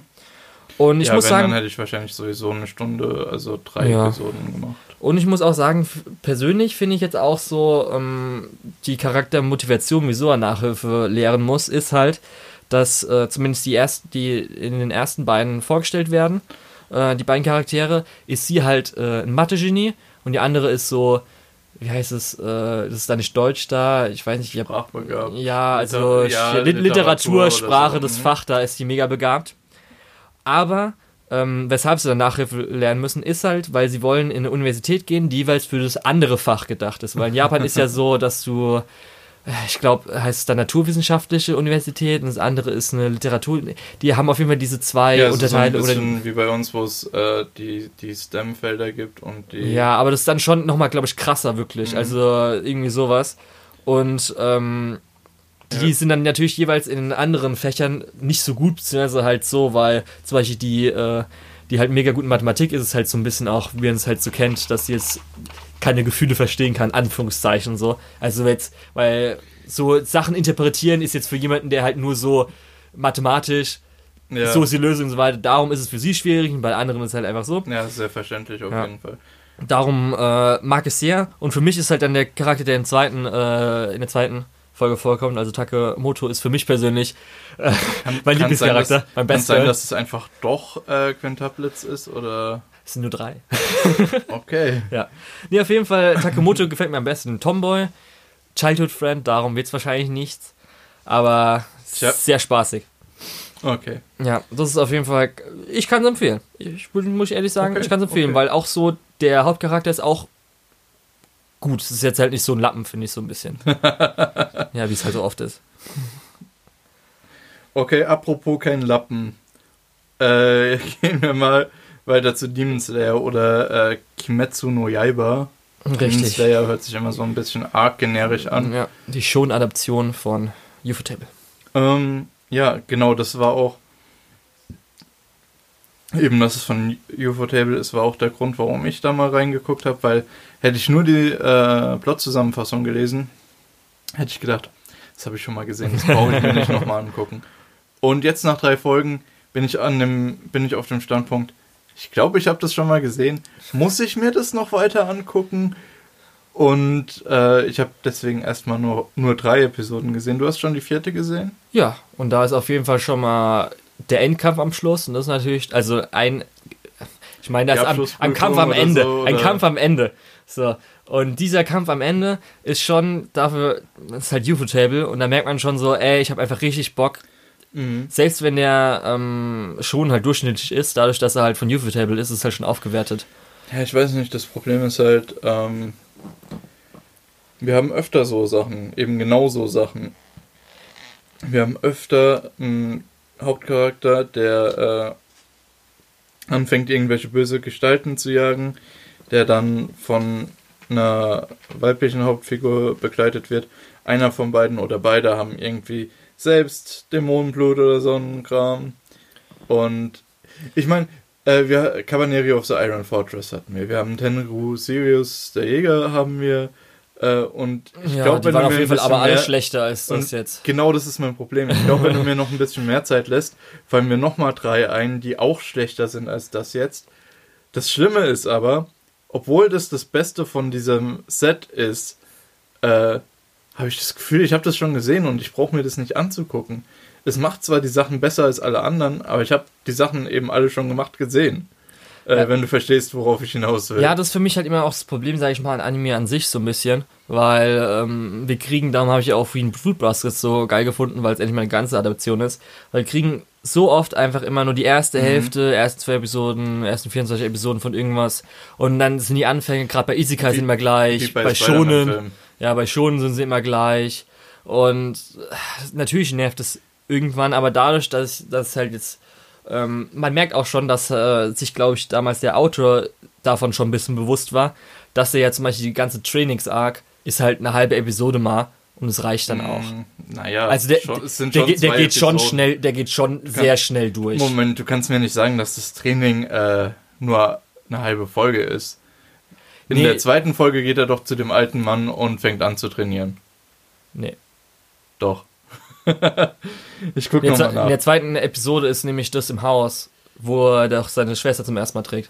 Und ich ja, muss wenn, sagen. Dann hätte ich wahrscheinlich sowieso eine Stunde, also drei ja. Episoden gemacht. Und ich muss auch sagen, persönlich finde ich jetzt auch so, ähm, die Charaktermotivation, wieso er Nachhilfe lehren muss, ist halt, dass äh, zumindest die ersten, die in den ersten beiden vorgestellt werden, äh, die beiden Charaktere, ist sie halt äh, ein Mathe-Genie und die andere ist so, wie heißt es, äh, das ist da nicht Deutsch da, ich weiß nicht, ich hab, ja, also ja, Literatur, Literatur Sprache, so. das mhm. Fach, da ist die mega begabt. Aber ähm, weshalb sie dann Nachhilfe lernen müssen, ist halt, weil sie wollen in eine Universität gehen, die jeweils für das andere Fach gedacht ist. Weil in Japan ist ja so, dass du, ich glaube, heißt es dann naturwissenschaftliche Universität und das andere ist eine Literatur. Die haben auf jeden Fall diese zwei ja, Unterteile. So ein wie bei uns, wo es äh, die, die STEM-Felder gibt und die. Ja, aber das ist dann schon nochmal, glaube ich, krasser wirklich. Mhm. Also irgendwie sowas. Und ähm, die ja. sind dann natürlich jeweils in anderen Fächern nicht so gut, beziehungsweise halt so, weil zum Beispiel die, äh, die halt mega gut in Mathematik ist, es halt so ein bisschen auch, wie man es halt so kennt, dass sie jetzt keine Gefühle verstehen kann, Anführungszeichen so. Also jetzt, weil so Sachen interpretieren ist jetzt für jemanden, der halt nur so mathematisch ja. so ist die Lösung und so weiter. Darum ist es für sie schwierig und bei anderen ist es halt einfach so. Ja, sehr verständlich auf ja. jeden Fall. Darum äh, mag es sehr. Und für mich ist halt dann der Charakter, der im zweiten, äh, in der zweiten Folge vorkommt. Also Takemoto ist für mich persönlich äh, mein Lieblingscharakter, mein Bester. Kann sein, dass es einfach doch äh, Quintuplets ist oder? Es sind nur drei. okay. Ja. Nee, auf jeden Fall, Takemoto gefällt mir am besten. Tomboy, Childhood Friend, darum wird es wahrscheinlich nichts. Aber Tja. sehr spaßig. Okay. Ja, das ist auf jeden Fall. Ich kann es empfehlen. Ich muss ehrlich sagen, okay. ich kann es empfehlen, okay. weil auch so der Hauptcharakter ist auch gut. Es ist jetzt halt nicht so ein Lappen, finde ich so ein bisschen. ja, wie es halt so oft ist. Okay, apropos kein Lappen. Äh, gehen wir mal weiter zu Demon Slayer oder äh, Kimetsu no Yaiba. Richtig. Demon Slayer hört sich immer so ein bisschen arg generisch an. Ja, die Schon-Adaption von Ufotable. Ähm, ja, genau, das war auch Eben, dass es von UFO-Table ist, war auch der Grund, warum ich da mal reingeguckt habe, weil hätte ich nur die äh, Plot-Zusammenfassung gelesen, hätte ich gedacht, das habe ich schon mal gesehen, das brauche ich mir nicht nochmal angucken. Und jetzt nach drei Folgen bin ich an dem, bin ich auf dem Standpunkt, ich glaube, ich habe das schon mal gesehen. Muss ich mir das noch weiter angucken? Und äh, ich habe deswegen erstmal nur, nur drei Episoden gesehen. Du hast schon die vierte gesehen? Ja, und da ist auf jeden Fall schon mal der Endkampf am Schluss. Und das ist natürlich, also ein, ich meine, das am, am Kampf am Ende. So, ein Kampf am Ende. So. Und dieser Kampf am Ende ist schon dafür, das ist halt UFO-Table. Und da merkt man schon so, ey, ich habe einfach richtig Bock, Mhm. Selbst wenn der ähm, schon halt durchschnittlich ist, dadurch, dass er halt von Ufotable ist, ist es halt schon aufgewertet. Ja, ich weiß nicht, das Problem ist halt, ähm, wir haben öfter so Sachen, eben genau so Sachen. Wir haben öfter einen Hauptcharakter, der äh, anfängt, irgendwelche böse Gestalten zu jagen, der dann von einer weiblichen Hauptfigur begleitet wird. Einer von beiden oder beide haben irgendwie selbst Dämonenblut oder so ein Kram. Und ich meine, äh, wir Cabaneri of the Iron Fortress hatten wir. Wir haben Tenru Sirius, der Jäger, haben wir. Äh, und ich ja, glaube, wenn waren du auf jeden Fall aber alle schlechter als das jetzt. Genau das ist mein Problem. Ich glaube, wenn du mir noch ein bisschen mehr Zeit lässt, fallen mir nochmal drei ein, die auch schlechter sind als das jetzt. Das Schlimme ist aber, obwohl das das Beste von diesem Set ist, äh, habe ich das Gefühl, ich habe das schon gesehen und ich brauche mir das nicht anzugucken. Es macht zwar die Sachen besser als alle anderen, aber ich habe die Sachen eben alle schon gemacht gesehen. Äh, ja. Wenn du verstehst, worauf ich hinaus will. Ja, das ist für mich halt immer auch das Problem, sage ich mal, an Anime an sich so ein bisschen. Weil ähm, wir kriegen, darum habe ich auch Green Fruit Baskets so geil gefunden, weil es endlich mal eine ganze Adaption ist. Weil wir kriegen so oft einfach immer nur die erste mhm. Hälfte, ersten zwei Episoden, ersten 24 Episoden von irgendwas. Und dann sind die Anfänge, gerade bei Isekai sind immer gleich, bei, bei Shonen. Ja, bei Schonen sind sie immer gleich. Und äh, natürlich nervt es irgendwann, aber dadurch, dass, dass halt jetzt, ähm, man merkt auch schon, dass äh, sich, glaube ich, damals der Autor davon schon ein bisschen bewusst war, dass er ja zum Beispiel die ganze Trainings-Arc ist halt eine halbe Episode mal und es reicht dann auch. Mm, naja, also der, schon, der, der, der geht schon schnell, der geht schon kann, sehr schnell durch. Moment, du kannst mir nicht sagen, dass das Training äh, nur eine halbe Folge ist. In nee. der zweiten Folge geht er doch zu dem alten Mann und fängt an zu trainieren. Nee. Doch. ich gucke nochmal nach. In der zweiten Episode ist nämlich das im Haus, wo er doch seine Schwester zum ersten Mal trägt.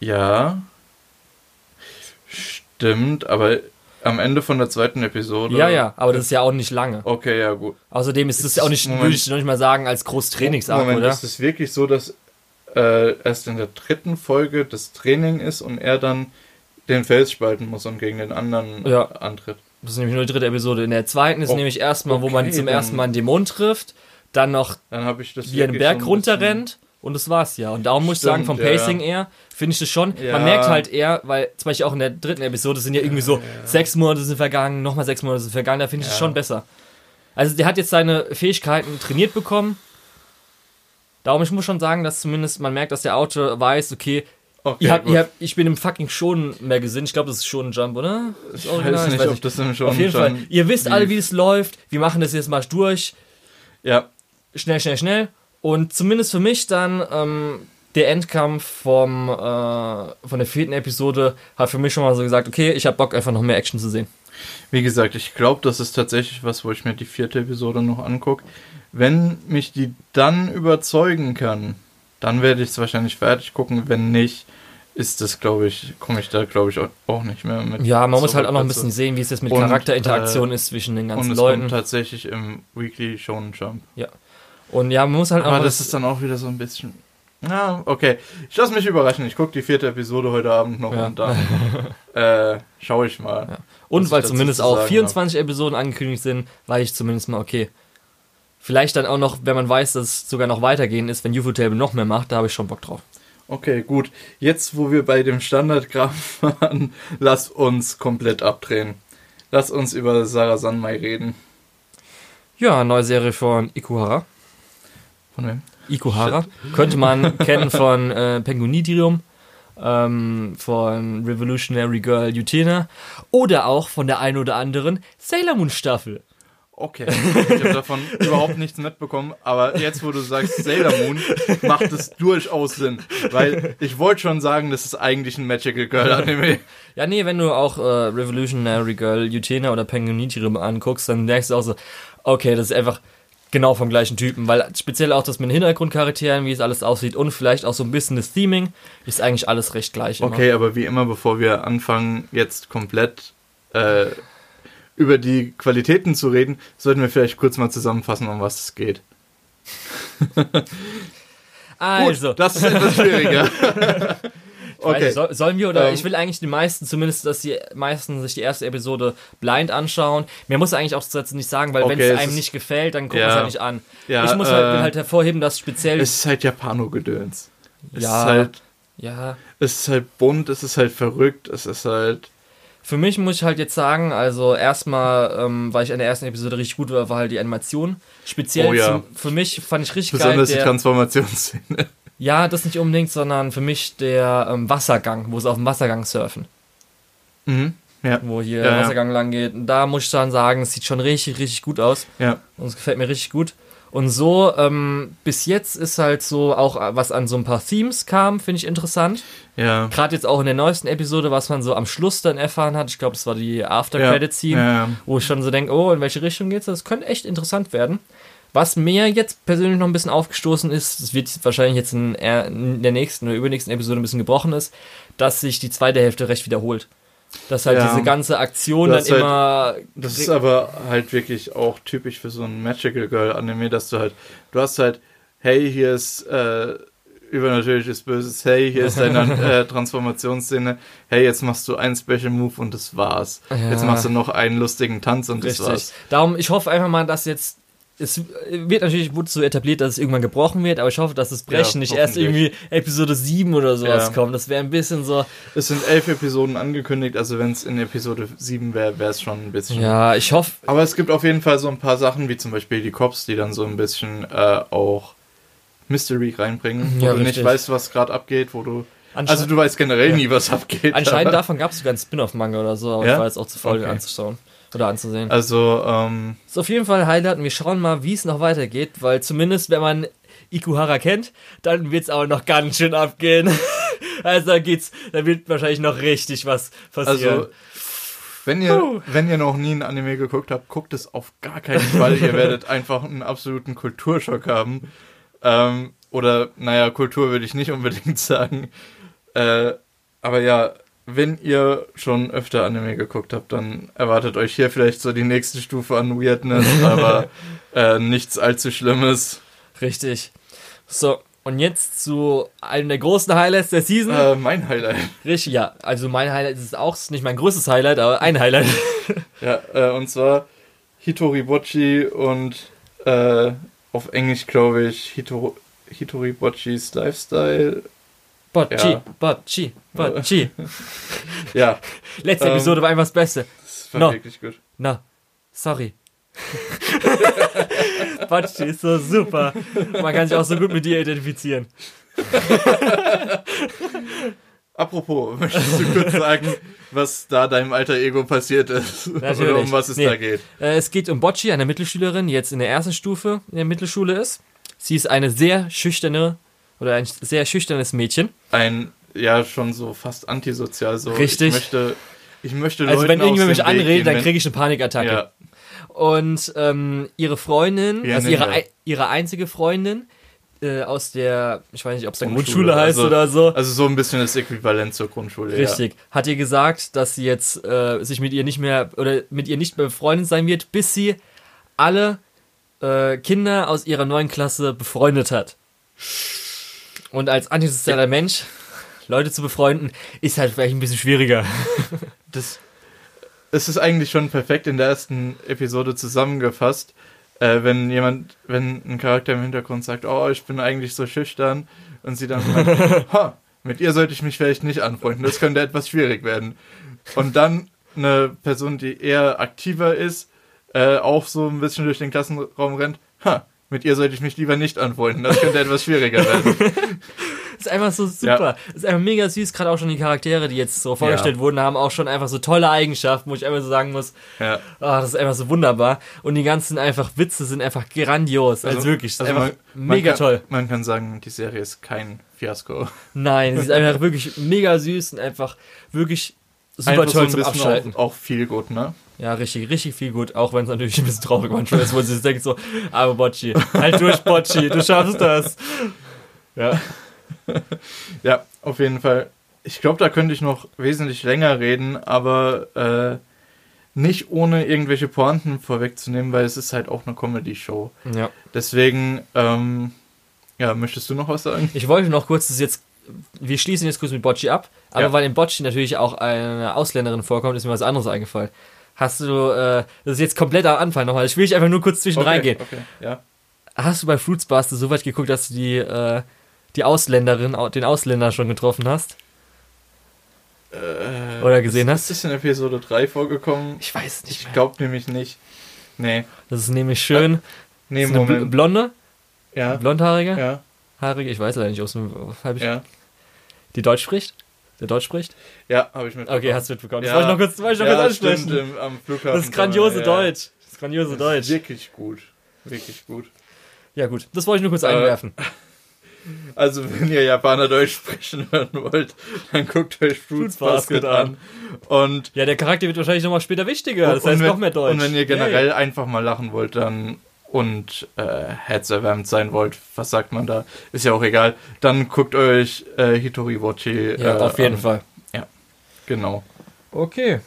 Ja. Stimmt, aber am Ende von der zweiten Episode. Ja, ja, aber das ist ja auch nicht lange. Okay, ja, gut. Außerdem ist es ja auch nicht, Moment, würde ich noch nicht mal sagen, als Großtrainingsarm, Moment, oder? Ist es wirklich so, dass äh, erst in der dritten Folge das Training ist und er dann den Fels spalten muss und gegen den anderen ja. antritt. Das ist nämlich nur die dritte Episode. In der zweiten ist oh, nämlich erstmal, okay, wo man zum ersten Mal einen Dämon trifft, dann noch dann ich das wie einen Berg runterrennt und das war's ja. Und darum muss ich sagen, vom Pacing ja. eher finde ich das schon. Ja. Man merkt halt eher, weil zum Beispiel auch in der dritten Episode sind ja irgendwie so ja, sechs Monate sind vergangen, nochmal sechs Monate sind vergangen, da finde ich es schon besser. Also der hat jetzt seine Fähigkeiten trainiert bekommen. Darum, ich muss schon sagen, dass zumindest man merkt, dass der Autor weiß, okay, Okay, ihr habt, ihr habt, ich bin im fucking schon Magazine. Ich glaube, das ist schon Jump, oder? ich weiß nicht, weiß ob das im schon Auf jeden Fall. Ihr wisst lief. alle, wie es läuft. Wir machen das jetzt mal durch. Ja. Schnell, schnell, schnell. Und zumindest für mich dann ähm, der Endkampf vom, äh, von der vierten Episode hat für mich schon mal so gesagt, okay, ich habe Bock, einfach noch mehr Action zu sehen. Wie gesagt, ich glaube, das ist tatsächlich was, wo ich mir die vierte Episode noch angucke. Wenn mich die dann überzeugen kann, dann werde ich es wahrscheinlich fertig gucken. Wenn nicht, ist das, glaube ich, komme ich da, glaube ich, auch nicht mehr mit. Ja, man muss halt auch noch ein bisschen sehen, wie es jetzt mit und, Charakterinteraktion äh, ist zwischen den ganzen und es Leuten. Kommt tatsächlich im Weekly Shonen Jump. Ja. Und ja, man muss halt Aber auch. Aber das ist dann auch wieder so ein bisschen. Ja, okay. Ich lasse mich überraschen. Ich gucke die vierte Episode heute Abend noch ja. und dann äh, schaue ich mal. Ja. Und weil zumindest auch 24 habe. Episoden angekündigt sind, weiß ich zumindest mal, okay, Vielleicht dann auch noch, wenn man weiß, dass es sogar noch weitergehen ist, wenn UFO-Table noch mehr macht, da habe ich schon Bock drauf. Okay, gut. Jetzt, wo wir bei dem Standardgraph waren, lass uns komplett abdrehen. Lass uns über Sarah Sanmai reden. Ja, neue Serie von Ikuhara. Von wem? Ikuhara. Shit. Könnte man kennen von äh, Pengunidrium, ähm, von Revolutionary Girl Utena oder auch von der ein oder anderen Sailor Moon Staffel. Okay, ich habe davon überhaupt nichts mitbekommen, aber jetzt, wo du sagst Sailor Moon, macht es durchaus Sinn, weil ich wollte schon sagen, das ist eigentlich ein Magical Girl Anime. Ja, nee, wenn du auch äh, Revolutionary Girl, Utena oder Penguinichi anguckst, dann merkst du auch so, okay, das ist einfach genau vom gleichen Typen, weil speziell auch das mit den Hintergrundcharakteren, wie es alles aussieht und vielleicht auch so ein bisschen das Theming, ist eigentlich alles recht gleich. Immer. Okay, aber wie immer, bevor wir anfangen, jetzt komplett äh, über die Qualitäten zu reden, sollten wir vielleicht kurz mal zusammenfassen, um was es geht. also. Gut, das ist etwas schwieriger. okay. Nicht, soll, sollen wir oder ähm, ich will eigentlich die meisten zumindest, dass die meisten sich die erste Episode blind anschauen. Mir muss eigentlich auch das nicht sagen, weil okay, wenn es einem nicht gefällt, dann gucken ja, es ja nicht an. Ja, ich muss halt, äh, halt hervorheben, dass speziell es ist halt Japano-Gedöns. Es ja, ist halt, ja. Es ist halt bunt, es ist halt verrückt, es ist halt für mich muss ich halt jetzt sagen, also erstmal, ähm, weil ich in der ersten Episode richtig gut war, war halt die Animation. Speziell oh, ja. zum, für mich fand ich richtig Besonders geil. Besonders die Transformationsszene. Ja, das nicht unbedingt, sondern für mich der ähm, Wassergang, wo sie auf dem Wassergang surfen. Mhm. Ja. Wo hier ja, der Wassergang ja. lang geht. Und da muss ich dann sagen, es sieht schon richtig, richtig gut aus. Ja. Und es gefällt mir richtig gut. Und so, ähm, bis jetzt ist halt so auch, was an so ein paar Themes kam, finde ich interessant. Ja. Gerade jetzt auch in der neuesten Episode, was man so am Schluss dann erfahren hat. Ich glaube, das war die After-Credit-Scene, ja. ja. wo ich schon so denke, oh, in welche Richtung geht's? Das könnte echt interessant werden. Was mir jetzt persönlich noch ein bisschen aufgestoßen ist, das wird wahrscheinlich jetzt in, in der nächsten oder übernächsten Episode ein bisschen gebrochen ist, dass sich die zweite Hälfte recht wiederholt. Dass halt ja. diese ganze Aktion dann halt, immer. Das ist aber halt wirklich auch typisch für so ein Magical Girl Anime, dass du halt, du hast halt, hey, hier ist äh, übernatürliches Böses, hey, hier ist deine äh, Transformationsszene, hey, jetzt machst du einen Special Move und das war's. Ja. Jetzt machst du noch einen lustigen Tanz und Richtig. das war's. Darum, ich hoffe einfach mal, dass jetzt es wird natürlich wurde so etabliert, dass es irgendwann gebrochen wird, aber ich hoffe, dass das Brechen ja, nicht erst irgendwie Episode 7 oder sowas ja. kommt. Das wäre ein bisschen so. Es sind elf Episoden angekündigt, also wenn es in Episode 7 wäre, wäre es schon ein bisschen. Ja, ich hoffe. Aber es gibt auf jeden Fall so ein paar Sachen, wie zum Beispiel die Cops, die dann so ein bisschen äh, auch Mystery reinbringen, wo ja, du richtig. nicht weißt, was gerade abgeht, wo du. Also du weißt generell nie, was abgeht. Anscheinend davon gab es sogar einen Spin-off-Manga oder so, aber ich war jetzt auch zu voll okay. anzuschauen. Oder anzusehen. Also, ähm. Ist auf jeden Fall ein Highlight und wir schauen mal, wie es noch weitergeht, weil zumindest, wenn man Ikuhara kennt, dann wird es aber noch ganz schön abgehen. also da geht's, da wird wahrscheinlich noch richtig was passieren. Also, wenn ihr, uh. wenn ihr noch nie ein Anime geguckt habt, guckt es auf gar keinen Fall. ihr werdet einfach einen absoluten Kulturschock haben. Ähm, oder, naja, Kultur würde ich nicht unbedingt sagen. Äh, aber ja, wenn ihr schon öfter Anime geguckt habt, dann erwartet euch hier vielleicht so die nächste Stufe an Weirdness, aber äh, nichts allzu Schlimmes. Richtig. So, und jetzt zu einem der großen Highlights der Season. Äh, mein Highlight. Richtig, ja. Also mein Highlight ist auch nicht mein größtes Highlight, aber ein Highlight. ja, äh, und zwar Hitori Bochi und äh, auf Englisch glaube ich Hitor Hitori Bochis Lifestyle Bocci, ja. Bocci, Bocci. ja. Letzte ähm, Episode war einfach das Beste. Das war no. wirklich gut. Na, sorry. Bocci ist so super. Man kann sich auch so gut mit dir identifizieren. Apropos, möchtest du kurz sagen, was da deinem alter Ego passiert ist? Natürlich. Oder um was es nee. da geht? Äh, es geht um Bocci, eine Mittelschülerin, die jetzt in der ersten Stufe in der Mittelschule ist. Sie ist eine sehr schüchterne oder ein sehr schüchternes Mädchen. Ein, ja, schon so fast antisozial. So, Richtig. Ich möchte, ich möchte Also Leuten wenn irgendjemand mich anredet, dann kriege ich eine Panikattacke. Ja. Und ähm, ihre Freundin, ja, also ihre, ihre einzige Freundin, äh, aus der, ich weiß nicht, ob es dann Grundschule, heißt also, oder so. Also so ein bisschen das Äquivalent zur Grundschule. Richtig. Ja. Hat ihr gesagt, dass sie jetzt äh, sich mit ihr nicht mehr oder mit ihr nicht mehr befreundet sein wird, bis sie alle äh, Kinder aus ihrer neuen Klasse befreundet hat. Und als antisozialer Mensch Leute zu befreunden, ist halt vielleicht ein bisschen schwieriger. Das, es ist eigentlich schon perfekt in der ersten Episode zusammengefasst, äh, wenn jemand, wenn ein Charakter im Hintergrund sagt, oh, ich bin eigentlich so schüchtern, und sie dann meint, ha, mit ihr sollte ich mich vielleicht nicht anfreunden, das könnte etwas schwierig werden. Und dann eine Person, die eher aktiver ist, äh, auch so ein bisschen durch den Klassenraum rennt, ha, mit ihr sollte ich mich lieber nicht anfreunden. Das könnte etwas schwieriger werden. ist einfach so super. Ist einfach mega süß. Gerade auch schon die Charaktere, die jetzt so vorgestellt Ja. wurden, haben auch schon einfach so tolle Eigenschaften, wo ich einfach so sagen muss, Ja. ah, das ist einfach so wunderbar. Und die ganzen einfach Witze sind einfach grandios. Also, wirklich, ist also einfach man- mega man kann, toll. Man kann sagen, die Serie ist kein Fiasko. Nein, es ist einfach wirklich mega süß und einfach wirklich super Einfach toll so zum Abschalten. Auch, auch viel gut, ne? Ja, richtig, richtig viel gut, auch wenn es natürlich ein bisschen traurig manchmal ist, wo sie denkt so, aber Bocci, halt durch, Bocci, du schaffst das. Ja, Ja, auf jeden Fall. Ich glaube, da könnte ich noch wesentlich länger reden, aber äh, nicht ohne irgendwelche Pointen vorwegzunehmen, weil es ist halt auch eine Comedy-Show. ja. Deswegen, ähm, ja, möchtest du noch was sagen? Ich wollte noch kurz, das jetzt, wir schließen jetzt kurz mit Bocci ab, aber Ja. weil in Bocci natürlich auch eine Ausländerin vorkommt, ist mir was anderes eingefallen. Hast du, äh, das ist jetzt komplett am Anfang nochmal, ich will ich einfach nur kurz zwischen reingehen. okay, ja. Hast du bei Fruits Basket so weit geguckt, dass du die, äh, die Ausländerin, au- den Ausländer schon getroffen hast? Äh, Oder gesehen ist, Ist das in Episode 3 vorgekommen? Ich weiß nicht. Ich glaube nämlich nicht. Nee. Das ist nämlich schön. Nee, das ist eine bl- Moment. blonde, Ja. blondhaarige, Ja, haarige, ich weiß leider nicht, aus dem, hab ich, ja. die Deutsch spricht? Der Deutsch spricht? Ja, habe ich mitbekommen. Okay, hast du mitbekommen. Das Ja. wollte ich noch kurz, wollte ich noch ja, kurz ansprechen. stimmt, im, am Flughafen. Das ist grandiose ja. Deutsch. Das ist grandiose Das Deutsch. ist wirklich gut. Wirklich gut. Ja, gut, das wollte ich nur kurz Äh, einwerfen. Also, wenn ihr Japaner Deutsch sprechen hören wollt, dann guckt euch Fruits Basket an. Und, Ja, der Charakter wird wahrscheinlich nochmal später wichtiger. Das heißt wenn, noch mehr Deutsch. Und wenn ihr generell einfach mal lachen wollt, dann und äh, herzerwärmt sein wollt, was sagt man da? Ist ja auch egal. Dann guckt euch äh, Hitori Wochi Ja, äh, auf jeden an. Fall. Genau. Okay.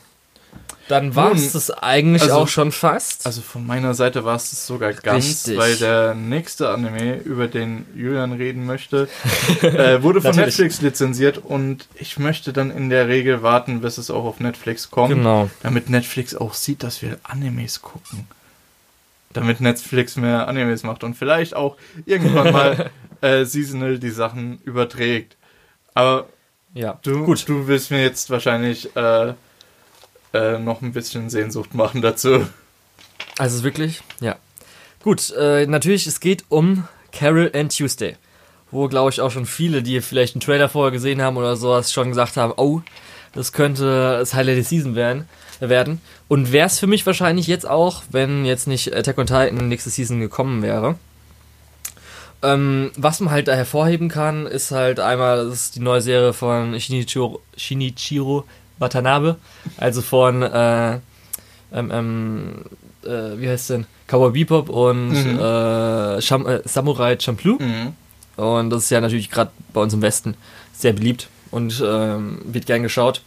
Dann war es das eigentlich also- auch schon fast. Also von meiner Seite war es sogar ganz, Richtig. weil der nächste Anime, über den Julian reden möchte, äh, wurde von. Netflix lizenziert und ich möchte dann in der Regel warten, bis es auch auf Netflix kommt, genau. damit Netflix auch sieht, dass wir Animes gucken. Damit Netflix mehr Animes macht und vielleicht auch irgendwann mal äh, seasonal die Sachen überträgt. Aber Ja. du, Gut. du willst mir jetzt wahrscheinlich äh, äh, noch ein bisschen Sehnsucht machen dazu. Also wirklich, ja. Gut, äh, natürlich, es geht um Carol and Tuesday. Wo, glaube ich, auch schon viele, die vielleicht einen Trailer vorher gesehen haben oder sowas, schon gesagt haben, oh, das könnte das Highlight der Season werden. Werden. Und wäre es für mich wahrscheinlich jetzt auch, wenn jetzt nicht Attack on Titan nächste Season gekommen wäre. Ähm, was man halt da hervorheben kann, ist halt einmal, das ist die neue Serie von Shinichiro, Shinichiro Watanabe, also von äh, ähm, ähm, äh, wie heißt denn? Cowboy Bebop und Mhm. äh, Sham äh, Samurai Champloo. Mhm. Und das ist ja natürlich gerade bei uns im Westen sehr beliebt und ähm, wird gern geschaut.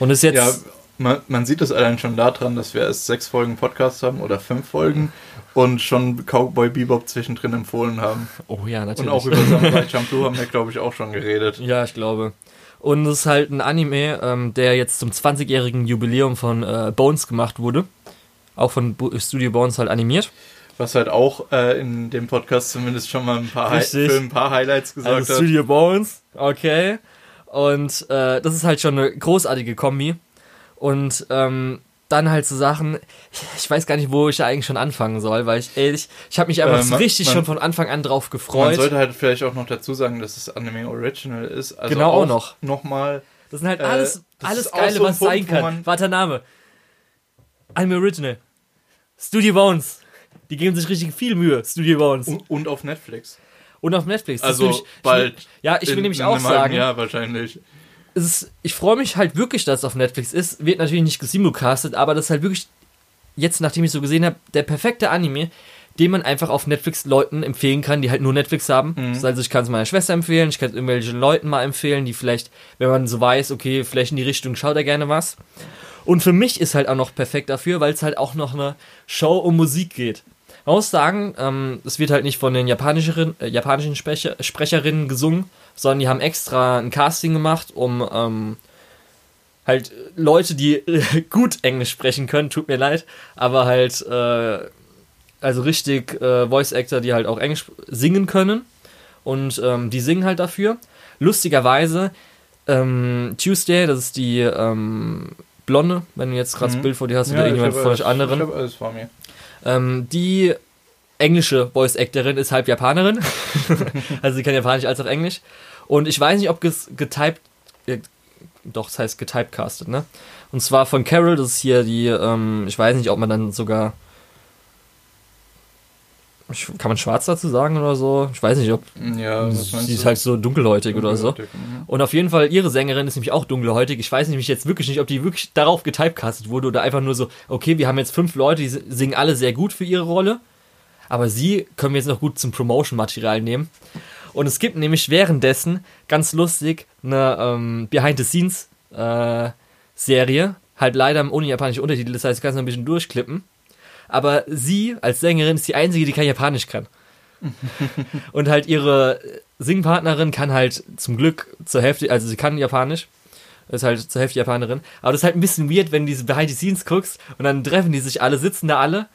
Und ist jetzt. Ja, man, man sieht es allein schon daran, dass wir erst sechs Folgen Podcast haben oder fünf Folgen und schon Cowboy Bebop zwischendrin empfohlen haben. oh ja, Und natürlich. auch über Samurai Champloo haben wir, glaube ich, auch schon geredet. Ja, ich glaube. Und es ist halt ein Anime, ähm, der jetzt zum 20-jährigen Jubiläum von äh, Bones gemacht wurde. Auch von Bo Studio Bones halt animiert. Was halt auch äh, in dem Podcast zumindest schon mal ein paar, Hi für ein paar Highlights gesagt Also hat. Studio Bones, okay. Und äh, das ist halt schon eine großartige Kombi. Und ähm, dann halt so Sachen, ich, weiß gar nicht, wo ich da eigentlich schon anfangen soll, weil ich ehrlich, ich habe mich einfach Äh, man- richtig man- schon von Anfang an drauf Man gefreut. sollte halt vielleicht auch noch dazu sagen, dass es Anime Original ist. Also Genau auch noch. Nochmal. Das sind halt Äh, alles, das alles auch Geile, so was Punkt, sein kann. man- Warte, Name. Anime Original. Studio Bones. Die geben sich richtig viel Mühe, Studio Bones. Und, und auf Netflix. Und auf Netflix. Das Also nämlich- bald. Ich ja, ich will nämlich auch sagen, Jahr wahrscheinlich. Ist, ich freue mich halt wirklich, dass es auf Netflix ist. Wird natürlich nicht gesimulcastet, aber das ist halt wirklich, jetzt nachdem ich so gesehen habe, der perfekte Anime, den man einfach auf Netflix Leuten empfehlen kann, die halt nur Netflix haben. Mhm. Heißt, ich kann es meiner Schwester empfehlen, ich kann es irgendwelchen Leuten mal empfehlen, die vielleicht, wenn man so weiß, okay, vielleicht in die Richtung schaut er gerne was. Und für mich ist halt auch noch perfekt dafür, weil es halt auch noch eine Show um Musik geht. Man muss sagen, ähm, es wird halt nicht von den japanischen, äh, japanischen Sprecher, Sprecherinnen gesungen, sondern die haben extra ein Casting gemacht, um ähm, halt Leute, die äh, gut Englisch sprechen können, tut mir leid, aber halt äh, also richtig äh, Voice Actor, die halt auch Englisch singen können und ähm, die singen halt dafür. Lustigerweise ähm, Tuesday, das ist die ähm, Blonde, wenn du jetzt gerade das Mhm. Bild vor dir hast oder ich irgendjemand hab von euch anderen. Ich habe alles vor mir. Ähm, die englische Voice Actorin ist halb Japanerin. also sie kann Japanisch als auch Englisch. Und ich weiß nicht, ob es getyped, äh, doch, das heißt getypecastet, ne? Und zwar von Carol, das ist hier die, ähm, ich weiß nicht, ob man dann sogar, ich- kann man schwarz dazu sagen oder so? Ich weiß nicht, ob, Ja, was meinst sie ist halt so dunkelhäutig oder so. Und auf jeden Fall, ihre Sängerin ist nämlich auch dunkelhäutig. Ich weiß nämlich jetzt wirklich nicht, ob die wirklich darauf getypecastet wurde oder einfach nur so, okay, wir haben jetzt fünf Leute, die singen alle sehr gut für ihre Rolle. Aber sie können wir jetzt noch gut zum Promotion-Material nehmen. Und es gibt nämlich währenddessen, ganz lustig, eine ähm, Behind-the-Scenes-Serie. halt leider ohne japanische Untertitel, das heißt, du kannst noch ein bisschen durchklippen. Aber sie als Sängerin ist die einzige, die kein Japanisch kann. Und halt ihre Singpartnerin kann halt zum Glück zur Hälfte, also sie kann Japanisch, ist halt zur Hälfte Japanerin. Aber das ist halt ein bisschen weird, wenn du diese Behind the Scenes guckst und dann treffen die sich alle, sitzen da alle.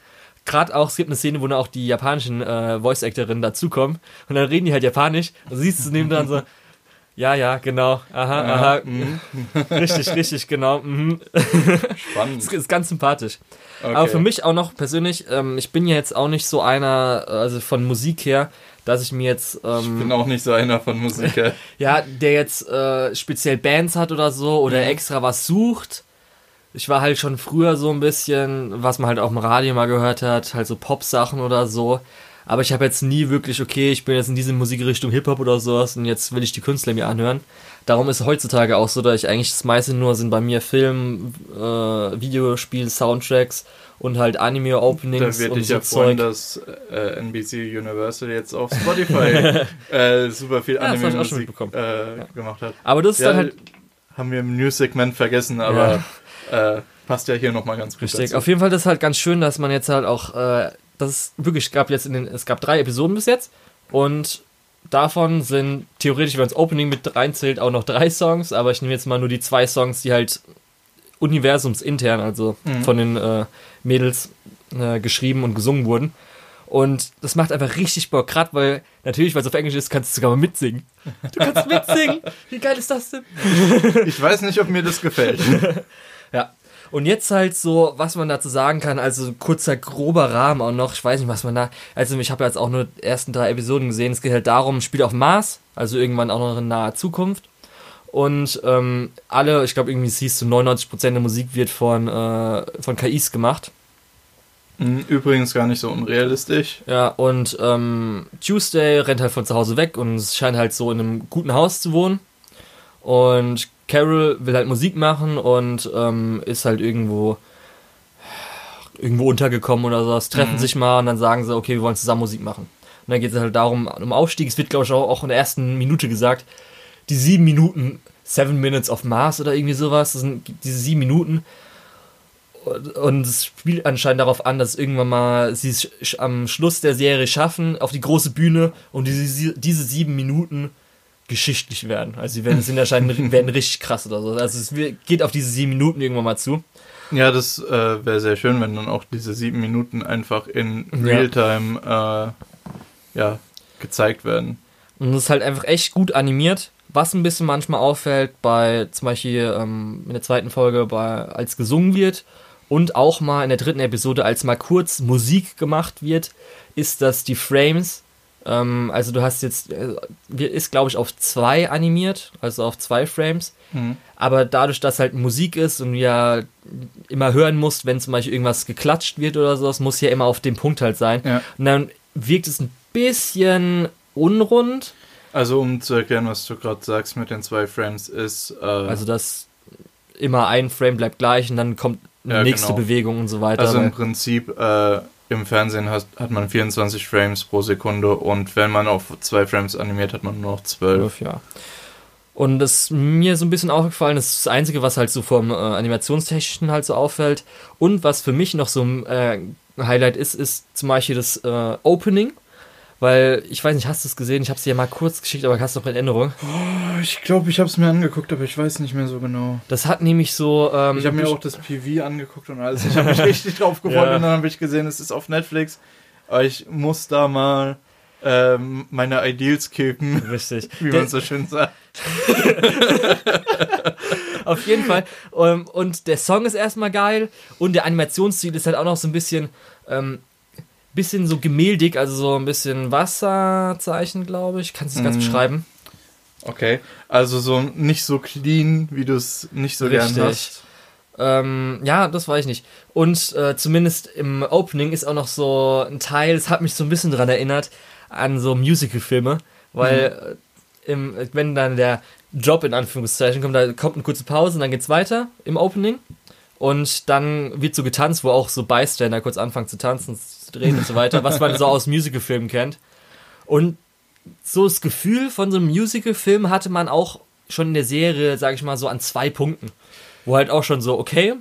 Gerade auch, es gibt eine Szene, wo dann auch die japanischen äh, Voice-Actorinnen dazukommen und dann reden die halt Japanisch und siehst du neben dran so, ja, ja, genau, aha, aha, Mhm. richtig, richtig, genau, mhm. Spannend. Das ist ganz sympathisch. Okay. Aber für mich auch noch persönlich, ähm, ich bin ja jetzt auch nicht so einer, also von Musik her, dass ich mir jetzt, Ich ähm, bin auch nicht so einer von Musiker. ja, der jetzt äh, speziell Bands hat oder so oder Mhm. extra was sucht. Ich war halt schon früher so ein bisschen, was man halt auch im Radio mal gehört hat, halt so Pop-Sachen oder so. Aber ich habe jetzt nie wirklich, okay, ich bin jetzt in diese Musikrichtung Hip-Hop oder sowas und jetzt will ich die Künstler mir anhören. Darum ist es heutzutage auch so, dass ich eigentlich das meiste nur sind bei mir Film, äh, Videospiel, Soundtracks und halt Da Anime-Openings und dich so ja freuen, dass äh, NBC Universal jetzt auf Spotify äh, super viel Ja, ich Anime-Musik äh, gemacht hat. Aber das ist Ja, dann halt haben wir im News-Segment vergessen, aber äh, passt ja hier nochmal ganz gut Richtig. dazu. Auf jeden Fall das ist halt ganz schön, dass man jetzt halt auch, äh, das ist wirklich, es gab jetzt in den, es gab drei Episoden bis jetzt und davon sind theoretisch, wenn das Opening mit reinzählt, auch noch drei Songs, aber ich nehme jetzt mal nur die zwei Songs, die halt universumsintern, also Mhm. von den äh, Mädels äh, geschrieben und gesungen wurden. Und das macht einfach richtig Bock, gerade weil, natürlich, weil es auf Englisch ist, kannst du sogar mal mitsingen. Du kannst mitsingen! Wie geil ist das denn? Ich weiß nicht, ob mir das gefällt. Ja. Und jetzt halt so, was man dazu sagen kann, also kurzer grober Rahmen auch noch, ich weiß nicht, was man da, also ich habe jetzt auch nur die ersten drei Episoden gesehen, es geht halt darum, Spiel auf Mars, also irgendwann auch noch in naher Zukunft. Und ähm, alle, ich glaube irgendwie, hieß so 99% der Musik wird von, äh, von KIs gemacht. Hm, Übrigens gar nicht so unrealistisch. Ja, und ähm, Tuesday rennt halt von zu Hause weg und es scheint halt so in einem guten Haus zu wohnen. Und Carol will halt Musik machen und ähm, ist halt irgendwo irgendwo untergekommen oder so. Es treffen Mhm. sich mal und dann sagen sie, okay, wir wollen zusammen Musik machen. Und dann geht es halt darum, um Aufstieg. Es wird, glaube ich, auch, auch in der ersten Minute gesagt, die sieben Minuten, Seven Minutes of Mars oder irgendwie sowas, das sind diese sieben Minuten. Und- es spielt anscheinend darauf an, dass irgendwann mal sie es am Schluss der Serie schaffen, auf die große Bühne und diese, diese sieben Minuten geschichtlich werden. Also sie werden, sind anscheinend werden richtig krass oder so. Also es geht auf diese sieben Minuten irgendwann mal zu. Ja, das äh, wäre sehr schön, wenn dann auch diese sieben Minuten einfach in Ja. Realtime äh, ja, gezeigt werden. Und es ist halt einfach echt gut animiert. Was ein bisschen manchmal auffällt, bei zum Beispiel ähm, in der zweiten Folge, bei, als gesungen wird und auch mal in der dritten Episode, als mal kurz Musik gemacht wird, ist, dass die Frames, ähm, also du hast jetzt, äh, ist glaube ich auf zwei animiert, also auf zwei Frames. Mhm. Aber dadurch, dass halt Musik ist und du ja immer hören musst, wenn zum Beispiel irgendwas geklatscht wird oder so, das muss ja immer auf dem Punkt halt sein. Ja. Und dann wirkt es ein bisschen unrund. Also um zu erklären, was du gerade sagst mit den zwei Frames, ist äh, Also, dass immer ein Frame bleibt gleich und dann kommt eine Ja, nächste genau. Bewegung und so weiter. Also im Prinzip äh, im Fernsehen hat, hat man 24 Frames pro Sekunde und wenn man auf zwei Frames animiert, hat man nur noch 12. ja. Und das ist mir so ein bisschen aufgefallen, ist das Einzige, was halt so vom äh, Animationstechnischen halt so auffällt. Und was für mich noch so ein äh, Highlight ist, ist zum Beispiel das äh, Opening. Weil, ich weiß nicht, hast du es gesehen? Ich habe es dir mal kurz geschickt, aber hast du noch in Erinnerung. Oh, ich glaube, ich habe es mir angeguckt, aber ich weiß nicht mehr so genau. Das hat nämlich so. Ähm, Ich habe mir auch das PV angeguckt und alles. Ich habe mich richtig drauf gefreut Ja. und dann habe ich gesehen, es ist auf Netflix. Aber ich muss da mal ähm, meine Ideals kicken, Richtig. wie man so schön sagt. Auf jeden Fall. Ähm, und der Song ist erstmal geil und der Animationsstil ist halt auch noch so ein bisschen, ähm, bisschen so gemäldig, also so ein bisschen Wasserzeichen, glaube ich. Kannst du das ganz Mhm. beschreiben? Okay, also so nicht so clean, wie du es nicht so gern Richtig. hast. Ähm, ja, das weiß ich nicht. Und äh, zumindest im Opening ist auch noch so ein Teil, es hat mich so ein bisschen dran erinnert, an so Musical-Filme, weil äh, im, wenn dann der Job in Anführungszeichen kommt, da kommt eine kurze Pause und dann geht's weiter im Opening. Und dann wird so getanzt, wo auch so Bystander kurz anfangen zu tanzen, zu drehen und so weiter, was man so aus Musical-Filmen kennt. Und so das Gefühl von so einem Musical-Film hatte man auch schon in der Serie, sage ich mal, so an zwei Punkten. Wo halt auch schon so, okay,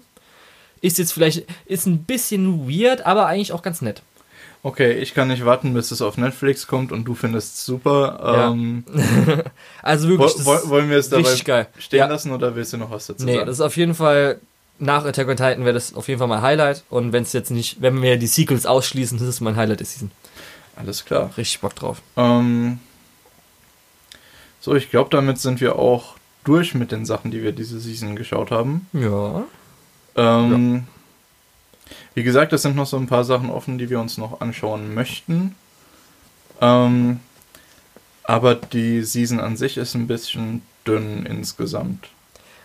ist jetzt vielleicht, ist ein bisschen weird, aber eigentlich auch ganz nett. Okay, ich kann nicht warten, bis es auf Netflix kommt und du findest es super. Ja. Ähm, Also wirklich, wo, wollen wir es dabei geil. stehen Ja. lassen oder willst du noch was dazu Nee, sagen? das ist auf jeden Fall, nach Attack on Titan wäre das auf jeden Fall mein Highlight. Und wenn es jetzt nicht, wenn wir die Sequels ausschließen, das ist mein Highlight der Season. Alles klar. Richtig Bock drauf. Ähm, so, ich glaube, damit sind wir auch durch mit den Sachen, die wir diese Season geschaut haben. Ja. Ähm, Wie gesagt, es sind noch so ein paar Sachen offen, die wir uns noch anschauen möchten. Ähm, aber die Season an sich ist ein bisschen dünn insgesamt.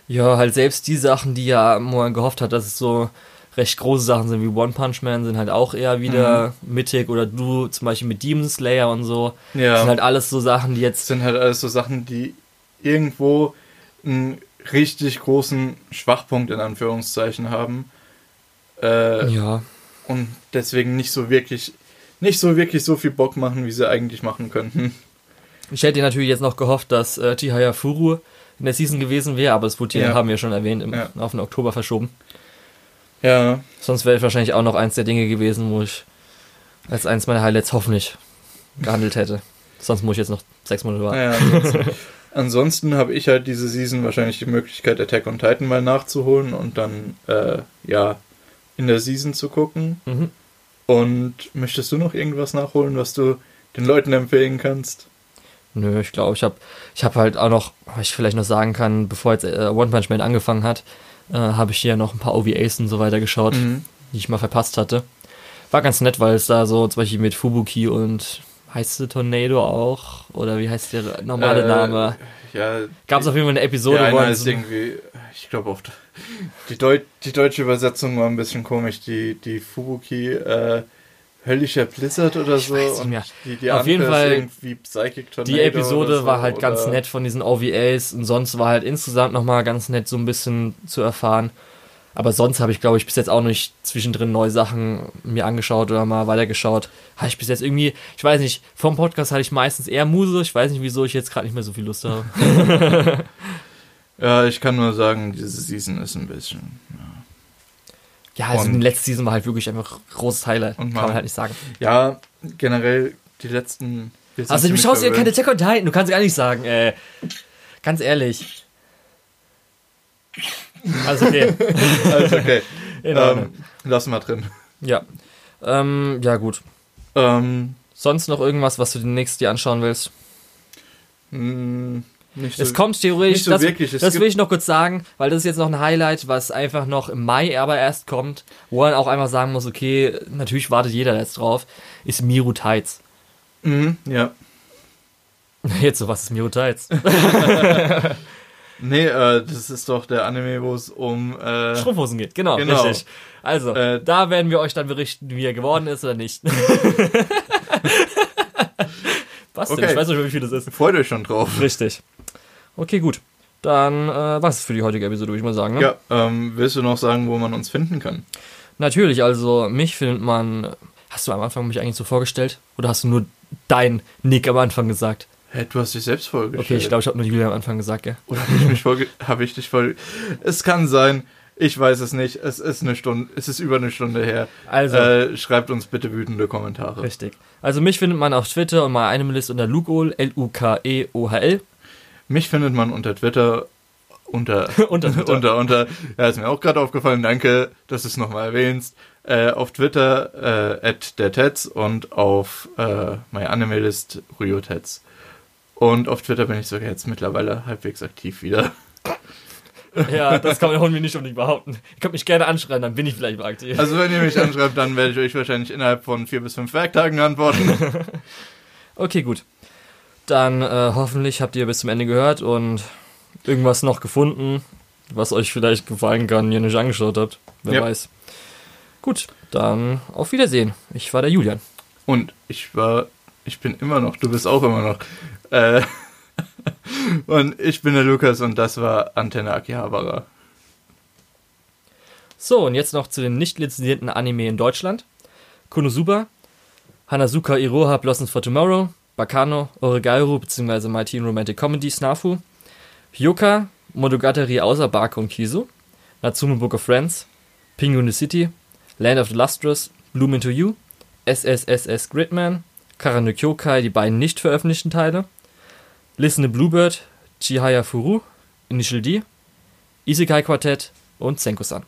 Ja, halt selbst die Sachen, die ja man gehofft hat, dass es so recht große Sachen sind wie One Punch Man, sind halt auch eher wieder mittig. Oder du zum Beispiel mit Demon Slayer und so. Ja. Das sind halt alles so Sachen, die Das jetzt. sind halt alles so Sachen, die irgendwo einen richtig großen Schwachpunkt in Anführungszeichen haben. Äh, Ja. und deswegen nicht so wirklich nicht so wirklich so viel Bock machen, wie sie eigentlich machen könnten. Ich hätte natürlich jetzt noch gehofft, dass äh, Chihaya Furu in der Season gewesen wäre, aber es wurde hier, Ja. haben wir schon erwähnt, im, Ja. auf den Oktober verschoben. Ja, Sonst wäre wahrscheinlich auch noch eins der Dinge gewesen, wo ich als eins meiner Highlights hoffentlich gehandelt hätte. Sonst muss ich jetzt noch sechs Monate warten. naja. Ansonsten, ansonsten habe ich halt diese Season wahrscheinlich die Möglichkeit, Attack on Titan mal nachzuholen und dann äh, ja in der Season zu gucken. Mhm. Und möchtest du noch irgendwas nachholen, was du den Leuten empfehlen kannst? Nö, ich glaube, ich habe ich hab halt auch noch, was ich vielleicht noch sagen kann, bevor jetzt äh, One Punch Man angefangen hat, äh, habe ich hier noch ein paar OVAs und so weiter geschaut, Mhm. die ich mal verpasst hatte. War ganz nett, weil es da so zum Beispiel mit Fubuki und heißt der Tornado auch? Oder wie heißt der normale Äh, Name? Ja, Gab es auf jeden Fall eine Episode, ja, wo ist so- irgendwie, ich glaube oft. Die, Deu die deutsche Übersetzung war ein bisschen komisch. Die, die Fubuki, äh, höllischer Blizzard oder so. und mehr. Die, die Auf jeden Fall, Die Episode so, war halt ganz oder- nett von diesen OVAs und sonst war halt insgesamt nochmal ganz nett so ein bisschen zu erfahren. Aber sonst habe ich, glaube ich, bis jetzt auch nicht zwischendrin neue Sachen mir angeschaut oder mal weitergeschaut. Habe ich bis jetzt irgendwie, ich weiß nicht, vom Podcast hatte ich meistens eher Muse. Ich weiß nicht, wieso ich jetzt gerade nicht mehr so viel Lust habe. Ja, ich kann nur sagen, diese Season ist ein bisschen. Ja, also Und- die letzte Season war halt wirklich einfach ein großes Highlight. Und Kann man- halt nicht sagen. Ja, generell die letzten. wir Also du schaust dir keine. Attack on Titan, du kannst gar nicht sagen, äh, ganz ehrlich. Also okay. Alles okay. In Ordnung. ähm, lass mal drin. Ja. Ähm, ja, gut. Ähm, Sonst noch irgendwas, was du demnächst dir anschauen willst? mh, nicht so, es kommt theoretisch, nicht so das, das will ich noch kurz sagen, weil das ist jetzt noch ein Highlight, was einfach noch im Mai aber erst kommt, wo man auch einfach sagen muss, okay, natürlich wartet jeder jetzt drauf, ist Miru Tides. Mhm, ja. Jetzt so, was ist Miru Tides? Nee, äh, das ist doch der Anime, wo es um. Äh, Strumpfhosen geht, genau, Genau. richtig. Also, Äh, da werden wir euch dann berichten, wie er geworden ist oder nicht. Was denn? Okay. Ich weiß nicht, wie viel das ist. freut euch schon drauf. Richtig. Okay, gut. Dann äh, was für die heutige Episode, würde ich mal sagen. Ne? Ja, ähm, willst du noch sagen, wo man uns finden kann? Natürlich, also mich findet man. Hast du am Anfang mich eigentlich so vorgestellt? Oder hast du nur dein Nick am Anfang gesagt? Hä, du hast dich selbst vorgestellt. Okay, ich glaube, ich habe nur Julia am Anfang gesagt, gell? Oder habe ich mich vorge habe ich dich voll. Es kann sein. Ich weiß es nicht. Es ist eine Stunde. Es ist über eine Stunde her. Also, Äh, schreibt uns bitte wütende Kommentare. richtig. Also mich findet man auf Twitter und mal einem List unter Lukeol, L-U-K-E-O-H-L. Mich findet man unter Twitter unter Unter Twitter. unter unter. Ja, ist mir auch gerade aufgefallen. Danke, dass du es nochmal erwähnst. Äh, auf Twitter äh, at der Tets und auf äh, meine Anime-List Ryotets. Und auf Twitter bin ich sogar jetzt mittlerweile halbwegs aktiv wieder. Ja, das kann man mir nicht unbedingt behaupten. Ihr könnt mich gerne anschreien, dann bin ich vielleicht aktiv. Also wenn ihr mich anschreibt, dann werde ich euch wahrscheinlich innerhalb von vier bis fünf Werktagen antworten. Okay, gut. dann äh, hoffentlich habt ihr bis zum Ende gehört und irgendwas noch gefunden, was euch vielleicht gefallen kann, ihr nicht angeschaut habt. Wer Ja. weiß. Gut, dann auf Wiedersehen. Ich war der Julian. Und ich war, ich bin immer noch, du bist auch immer noch. Äh, und ich bin der Lukas und das war Antenne Akihabara. So, und jetzt noch zu den nicht lizenzierten Anime in Deutschland. Konosuba, Hanazuka Iroha Blossoms for Tomorrow, Bakano, Oregairu bzw. My Teen Romantic Comedy Snafu, Hyoka, Monogatari außer Barke und Kizu, Natsume Book of Friends, Penguin the City, Land of the Lustrous, Bloom Into You, SSSS Gridman, Karano Kyokai, die beiden nicht veröffentlichten Teile, Listen to Bluebird, Chihaya Furu, Initial D, Isekai Quartett und Senko-san.